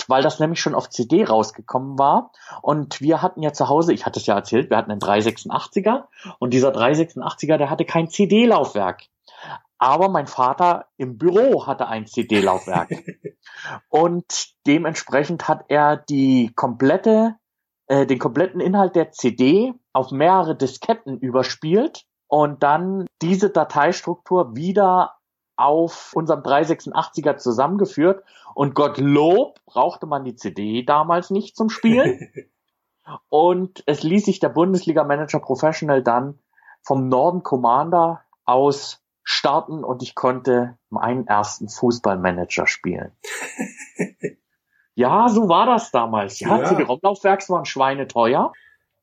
weil das nämlich schon auf CD rausgekommen war. Und wir hatten ja zu Hause, ich hatte es ja erzählt, wir hatten einen 386er und dieser 386er, der hatte kein CD-Laufwerk. Aber mein Vater im Büro hatte ein CD-Laufwerk. und dementsprechend hat er die komplette äh, den kompletten Inhalt der CD auf mehrere Disketten überspielt und dann diese Dateistruktur wieder auf unserem 386er zusammengeführt und Gottlob brauchte man die CD damals nicht zum Spielen. und es ließ sich der Bundesliga Manager Professional dann vom Norden Commander aus starten und ich konnte meinen ersten Fußballmanager spielen. Ja, so war das damals. Ja, Ja. CD-ROM-Laufwerks waren schweineteuer.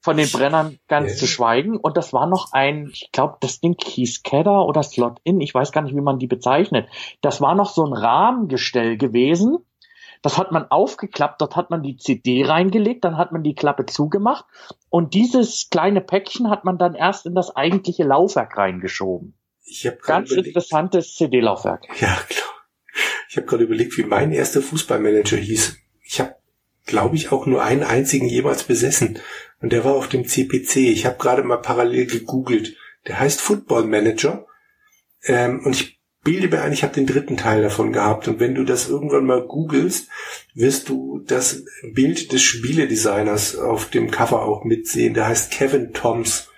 Von den Brennern ganz Ja. zu schweigen. Und das war noch ein, ich glaube, das Ding hieß Kedder oder Slot-In. Ich weiß gar nicht, wie man die bezeichnet. Das war noch so ein Rahmengestell gewesen. Das hat man aufgeklappt, dort hat man die CD reingelegt, dann hat man die Klappe zugemacht und dieses kleine Päckchen hat man dann erst in das eigentliche Laufwerk reingeschoben. Ich habe gerade Ganz überlegt, interessantes CD-Laufwerk. ja, klar. Ich habe gerade überlegt, wie mein erster Fußballmanager hieß. Ich habe, glaube ich, auch nur einen einzigen jemals besessen. Und der war auf dem CPC. Ich habe gerade mal parallel gegoogelt. Der heißt Football Manager. Ähm, und ich bilde mir ein, ich habe den dritten Teil davon gehabt. Und wenn du das irgendwann mal googelst, wirst du das Bild des Spieledesigners auf dem Cover auch mitsehen. Der heißt Kevin Toms.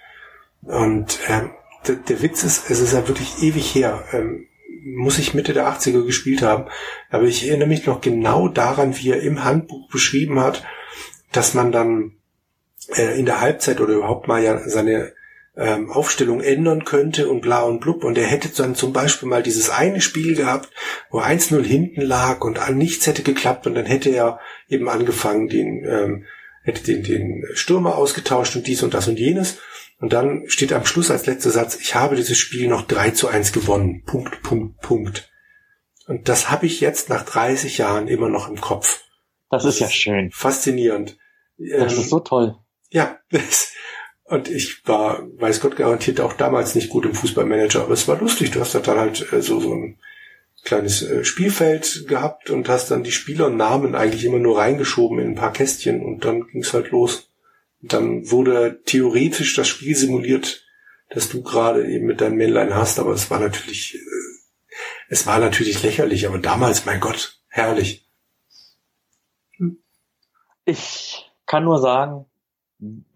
Und ähm, der, der Witz ist, es ist ja wirklich ewig her. Ähm, muss ich Mitte der 80er gespielt haben. Aber ich erinnere mich noch genau daran, wie er im Handbuch beschrieben hat, dass man dann äh, in der Halbzeit oder überhaupt mal ja seine ähm, Aufstellung ändern könnte und bla und blub. Und er hätte dann zum Beispiel mal dieses eine Spiel gehabt, wo 1-0 hinten lag und an nichts hätte geklappt und dann hätte er eben angefangen, den, ähm, hätte den, den Stürmer ausgetauscht und dies und das und jenes. Und dann steht am Schluss als letzter Satz, ich habe dieses Spiel noch 3 zu 1 gewonnen. Punkt, Punkt, Punkt. Und das habe ich jetzt nach 30 Jahren immer noch im Kopf. Das ist ja schön. Faszinierend. Das Ähm, ist so toll. ja, und ich war, weiß Gott, garantiert auch damals nicht gut im Fußballmanager, aber es war lustig. Du hast da dann halt äh, so, so ein kleines äh, Spielfeld gehabt und hast dann die Spielernamen eigentlich immer nur reingeschoben in ein paar Kästchen und dann ging's halt los. Dann wurde theoretisch das Spiel simuliert, dass du gerade eben mit deinem Männlein hast, aber es war natürlich, äh, es war natürlich lächerlich, aber damals, mein Gott, herrlich. Ich kann nur sagen,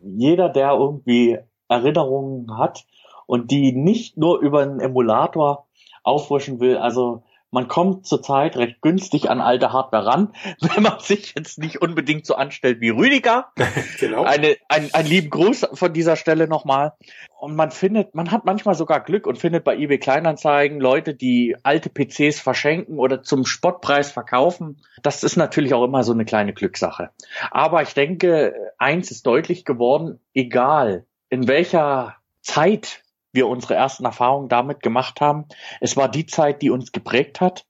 jeder, der irgendwie Erinnerungen hat und die nicht nur über einen Emulator auffrischen will, also man kommt zurzeit recht günstig an alte Hardware ran, wenn man sich jetzt nicht unbedingt so anstellt wie Rüdiger. Genau. Eine, ein, ein lieben Gruß von dieser Stelle nochmal. Und man findet, man hat manchmal sogar Glück und findet bei eBay Kleinanzeigen Leute, die alte PCs verschenken oder zum Spottpreis verkaufen. Das ist natürlich auch immer so eine kleine Glückssache. Aber ich denke, eins ist deutlich geworden, egal in welcher Zeit wir unsere ersten Erfahrungen damit gemacht haben. Es war die Zeit, die uns geprägt hat.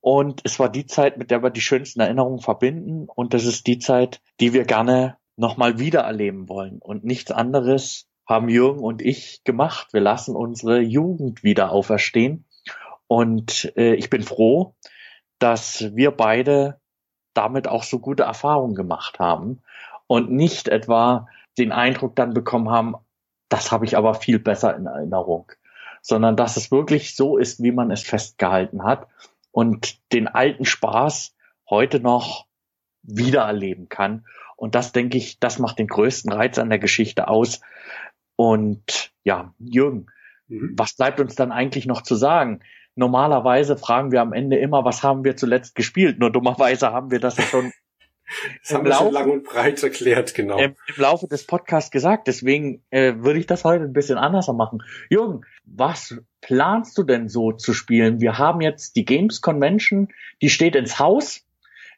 Und es war die Zeit, mit der wir die schönsten Erinnerungen verbinden. Und das ist die Zeit, die wir gerne nochmal wieder erleben wollen. Und nichts anderes haben Jürgen und ich gemacht. Wir lassen unsere Jugend wieder auferstehen. Und äh, ich bin froh, dass wir beide damit auch so gute Erfahrungen gemacht haben und nicht etwa den Eindruck dann bekommen haben, das habe ich aber viel besser in Erinnerung, sondern dass es wirklich so ist, wie man es festgehalten hat und den alten Spaß heute noch wiedererleben kann. Und das denke ich, das macht den größten Reiz an der Geschichte aus. Und ja, Jürgen, Mhm. was bleibt uns dann eigentlich noch zu sagen? Normalerweise fragen wir am Ende immer, was haben wir zuletzt gespielt? Nur dummerweise haben wir das ja schon Das im haben wir schon Laufe- lang und breit erklärt, genau. im, im Laufe des Podcasts gesagt. Deswegen äh, würde ich das heute ein bisschen anders machen. Jürgen, was planst du denn so zu spielen? Wir haben jetzt die Games Convention, die steht ins Haus.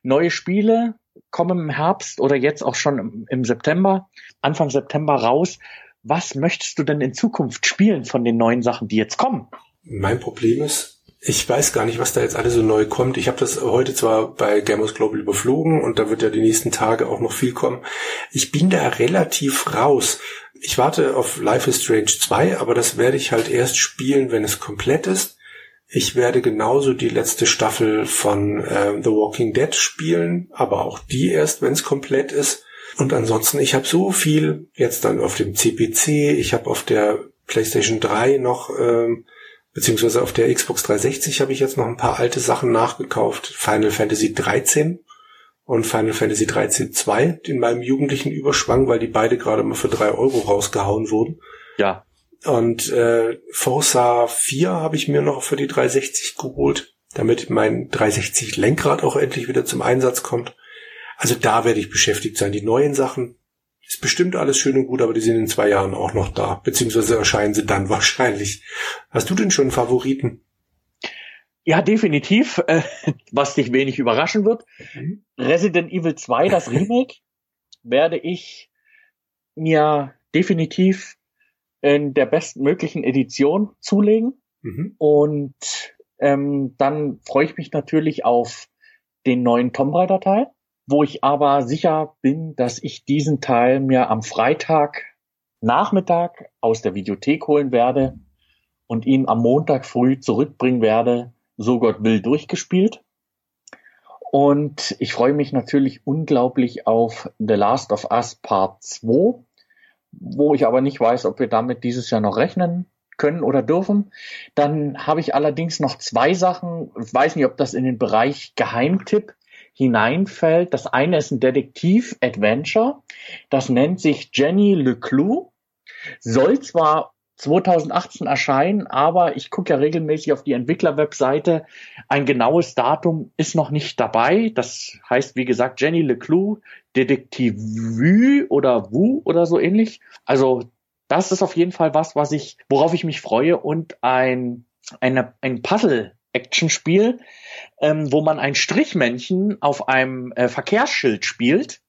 Neue Spiele kommen im Herbst oder jetzt auch schon im, im September, Anfang September raus. Was möchtest du denn in Zukunft spielen von den neuen Sachen, die jetzt kommen? Mein Problem ist, ich weiß gar nicht, was da jetzt alles so neu kommt. Ich habe das heute zwar bei Gamers Global überflogen und da wird ja die nächsten Tage auch noch viel kommen. Ich bin da relativ raus. Ich warte auf Life is Strange 2, aber das werde ich halt erst spielen, wenn es komplett ist. Ich werde genauso die letzte Staffel von äh, The Walking Dead spielen, aber auch die erst, wenn es komplett ist. Und ansonsten, ich habe so viel jetzt dann auf dem CPC, ich habe auf der PlayStation 3 noch ähm, beziehungsweise auf der Xbox 360 habe ich jetzt noch ein paar alte Sachen nachgekauft. Final Fantasy 13 und Final Fantasy 13 2 in meinem jugendlichen Überschwang, weil die beide gerade mal für drei Euro rausgehauen wurden. Ja, Und äh, Forza 4 habe ich mir noch für die 360 geholt, damit mein 360 Lenkrad auch endlich wieder zum Einsatz kommt. Also da werde ich beschäftigt sein. Die neuen Sachen ist bestimmt alles schön und gut, aber die sind in zwei Jahren auch noch da. Beziehungsweise erscheinen sie dann wahrscheinlich. Hast du denn schon einen Favoriten? Ja, definitiv, äh, was dich wenig überraschen wird. Mhm. Resident Evil 2, das Remake, werde ich mir definitiv in der bestmöglichen Edition zulegen. Mhm. Und ähm, dann freue ich mich natürlich auf den neuen Tomb Raider Teil, wo ich aber sicher bin, dass ich diesen Teil mir am Freitag Nachmittag aus der Videothek holen werde und ihn am Montag früh zurückbringen werde so Gott will, durchgespielt. Und ich freue mich natürlich unglaublich auf The Last of Us Part 2, wo ich aber nicht weiß, ob wir damit dieses Jahr noch rechnen können oder dürfen. Dann habe ich allerdings noch zwei Sachen. Ich weiß nicht, ob das in den Bereich Geheimtipp hineinfällt. Das eine ist ein Detektiv-Adventure. Das nennt sich Jenny Leclou. Soll zwar 2018 erscheinen, aber ich gucke ja regelmäßig auf die Entwicklerwebseite. Ein genaues Datum ist noch nicht dabei. Das heißt, wie gesagt, Jenny Leclou, Detektiv Vue oder Wu oder so ähnlich. Also das ist auf jeden Fall was, was ich, worauf ich mich freue und ein, eine, ein Puzzle-Action-Spiel, ähm, wo man ein Strichmännchen auf einem äh, Verkehrsschild spielt.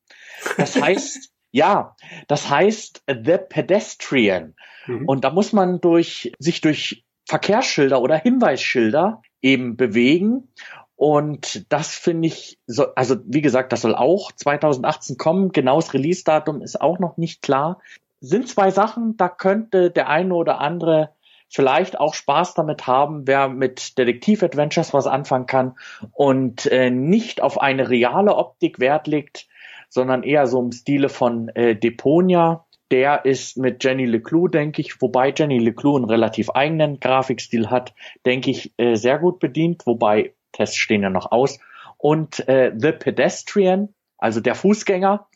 Das heißt, ja, das heißt The Pedestrian. Mhm. Und da muss man durch, sich durch Verkehrsschilder oder Hinweisschilder eben bewegen. Und das finde ich, so, also wie gesagt, das soll auch 2018 kommen. Genaues Release-Datum ist auch noch nicht klar. Sind zwei Sachen, da könnte der eine oder andere vielleicht auch Spaß damit haben, wer mit Detektiv-Adventures was anfangen kann und äh, nicht auf eine reale Optik Wert legt, sondern eher so im Stile von äh, Deponia der ist mit Jenny Leclou, denke ich, wobei Jenny Leclou einen relativ eigenen Grafikstil hat, denke ich, äh, sehr gut bedient, wobei Tests stehen ja noch aus. Und äh, The Pedestrian, also der Fußgänger,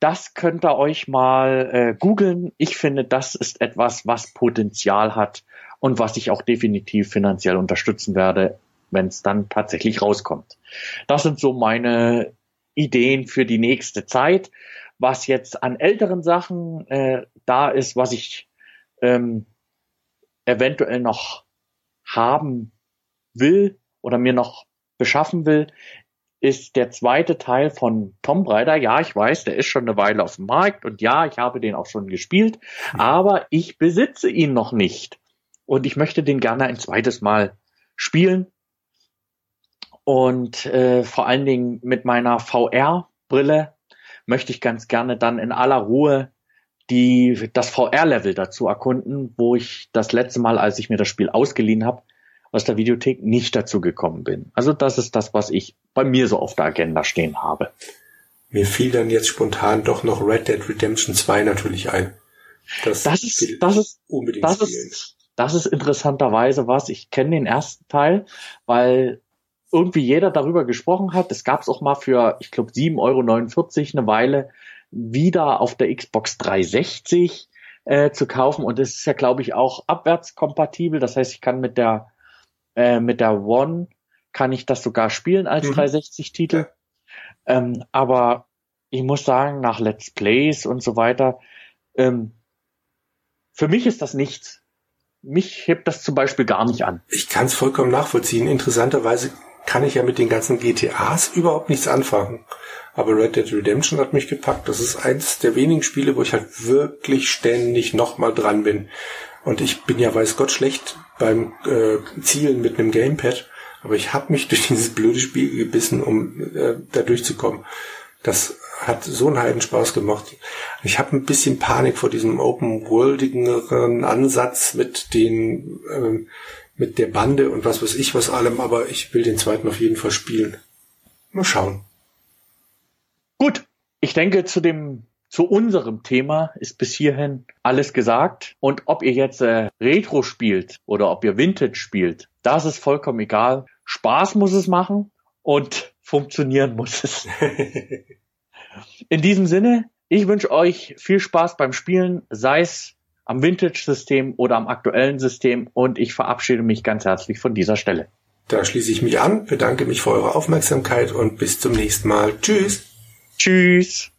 das könnt ihr euch mal äh, googeln. Ich finde, das ist etwas, was Potenzial hat und was ich auch definitiv finanziell unterstützen werde, wenn es dann tatsächlich rauskommt. Das sind so meine Ideen für die nächste Zeit was jetzt an älteren Sachen äh, da ist, was ich ähm, eventuell noch haben will oder mir noch beschaffen will, ist der zweite Teil von Tomb Raider. Ja, ich weiß, der ist schon eine Weile auf dem Markt und ja, ich habe den auch schon gespielt, aber ich besitze ihn noch nicht. Und ich möchte den gerne ein zweites Mal spielen. Und äh, vor allen Dingen mit meiner VR-Brille möchte ich ganz gerne dann in aller Ruhe die, das VR-Level dazu erkunden, wo ich das letzte Mal, als ich mir das Spiel ausgeliehen habe, aus der Videothek nicht dazu gekommen bin. Also das ist das, was ich bei mir so auf der Agenda stehen habe. Mir fiel dann jetzt spontan doch noch Red Dead Redemption 2 natürlich ein. Das, das ist, das ist, unbedingt das ist, das ist interessanterweise was. Ich kenne den ersten Teil, weil irgendwie jeder darüber gesprochen hat. Es gab es auch mal für, ich glaube, 7,49 Euro eine Weile wieder auf der Xbox 360 äh, zu kaufen. Und es ist ja, glaube ich, auch abwärtskompatibel. Das heißt, ich kann mit der äh, mit der One kann ich das sogar spielen als mhm. 360-Titel. Ähm, aber ich muss sagen, nach Let's Plays und so weiter, ähm, für mich ist das nichts. Mich hebt das zum Beispiel gar nicht an. Ich kann es vollkommen nachvollziehen. Interessanterweise kann ich ja mit den ganzen GTAs überhaupt nichts anfangen. Aber Red Dead Redemption hat mich gepackt. Das ist eins der wenigen Spiele, wo ich halt wirklich ständig nochmal dran bin. Und ich bin ja weiß Gott schlecht beim äh, Zielen mit einem Gamepad. Aber ich habe mich durch dieses blöde Spiel gebissen, um äh, da durchzukommen. Das hat so einen heiden Spaß gemacht. Ich habe ein bisschen Panik vor diesem open-worldigeren Ansatz mit den ähm, mit der Bande und was weiß ich was allem, aber ich will den zweiten auf jeden Fall spielen. Mal schauen. Gut, ich denke zu dem zu unserem Thema ist bis hierhin alles gesagt. Und ob ihr jetzt äh, Retro spielt oder ob ihr Vintage spielt, das ist vollkommen egal. Spaß muss es machen und funktionieren muss es. In diesem Sinne, ich wünsche euch viel Spaß beim Spielen, sei es am Vintage-System oder am aktuellen System und ich verabschiede mich ganz herzlich von dieser Stelle. Da schließe ich mich an, bedanke mich für eure Aufmerksamkeit und bis zum nächsten Mal. Tschüss. Tschüss.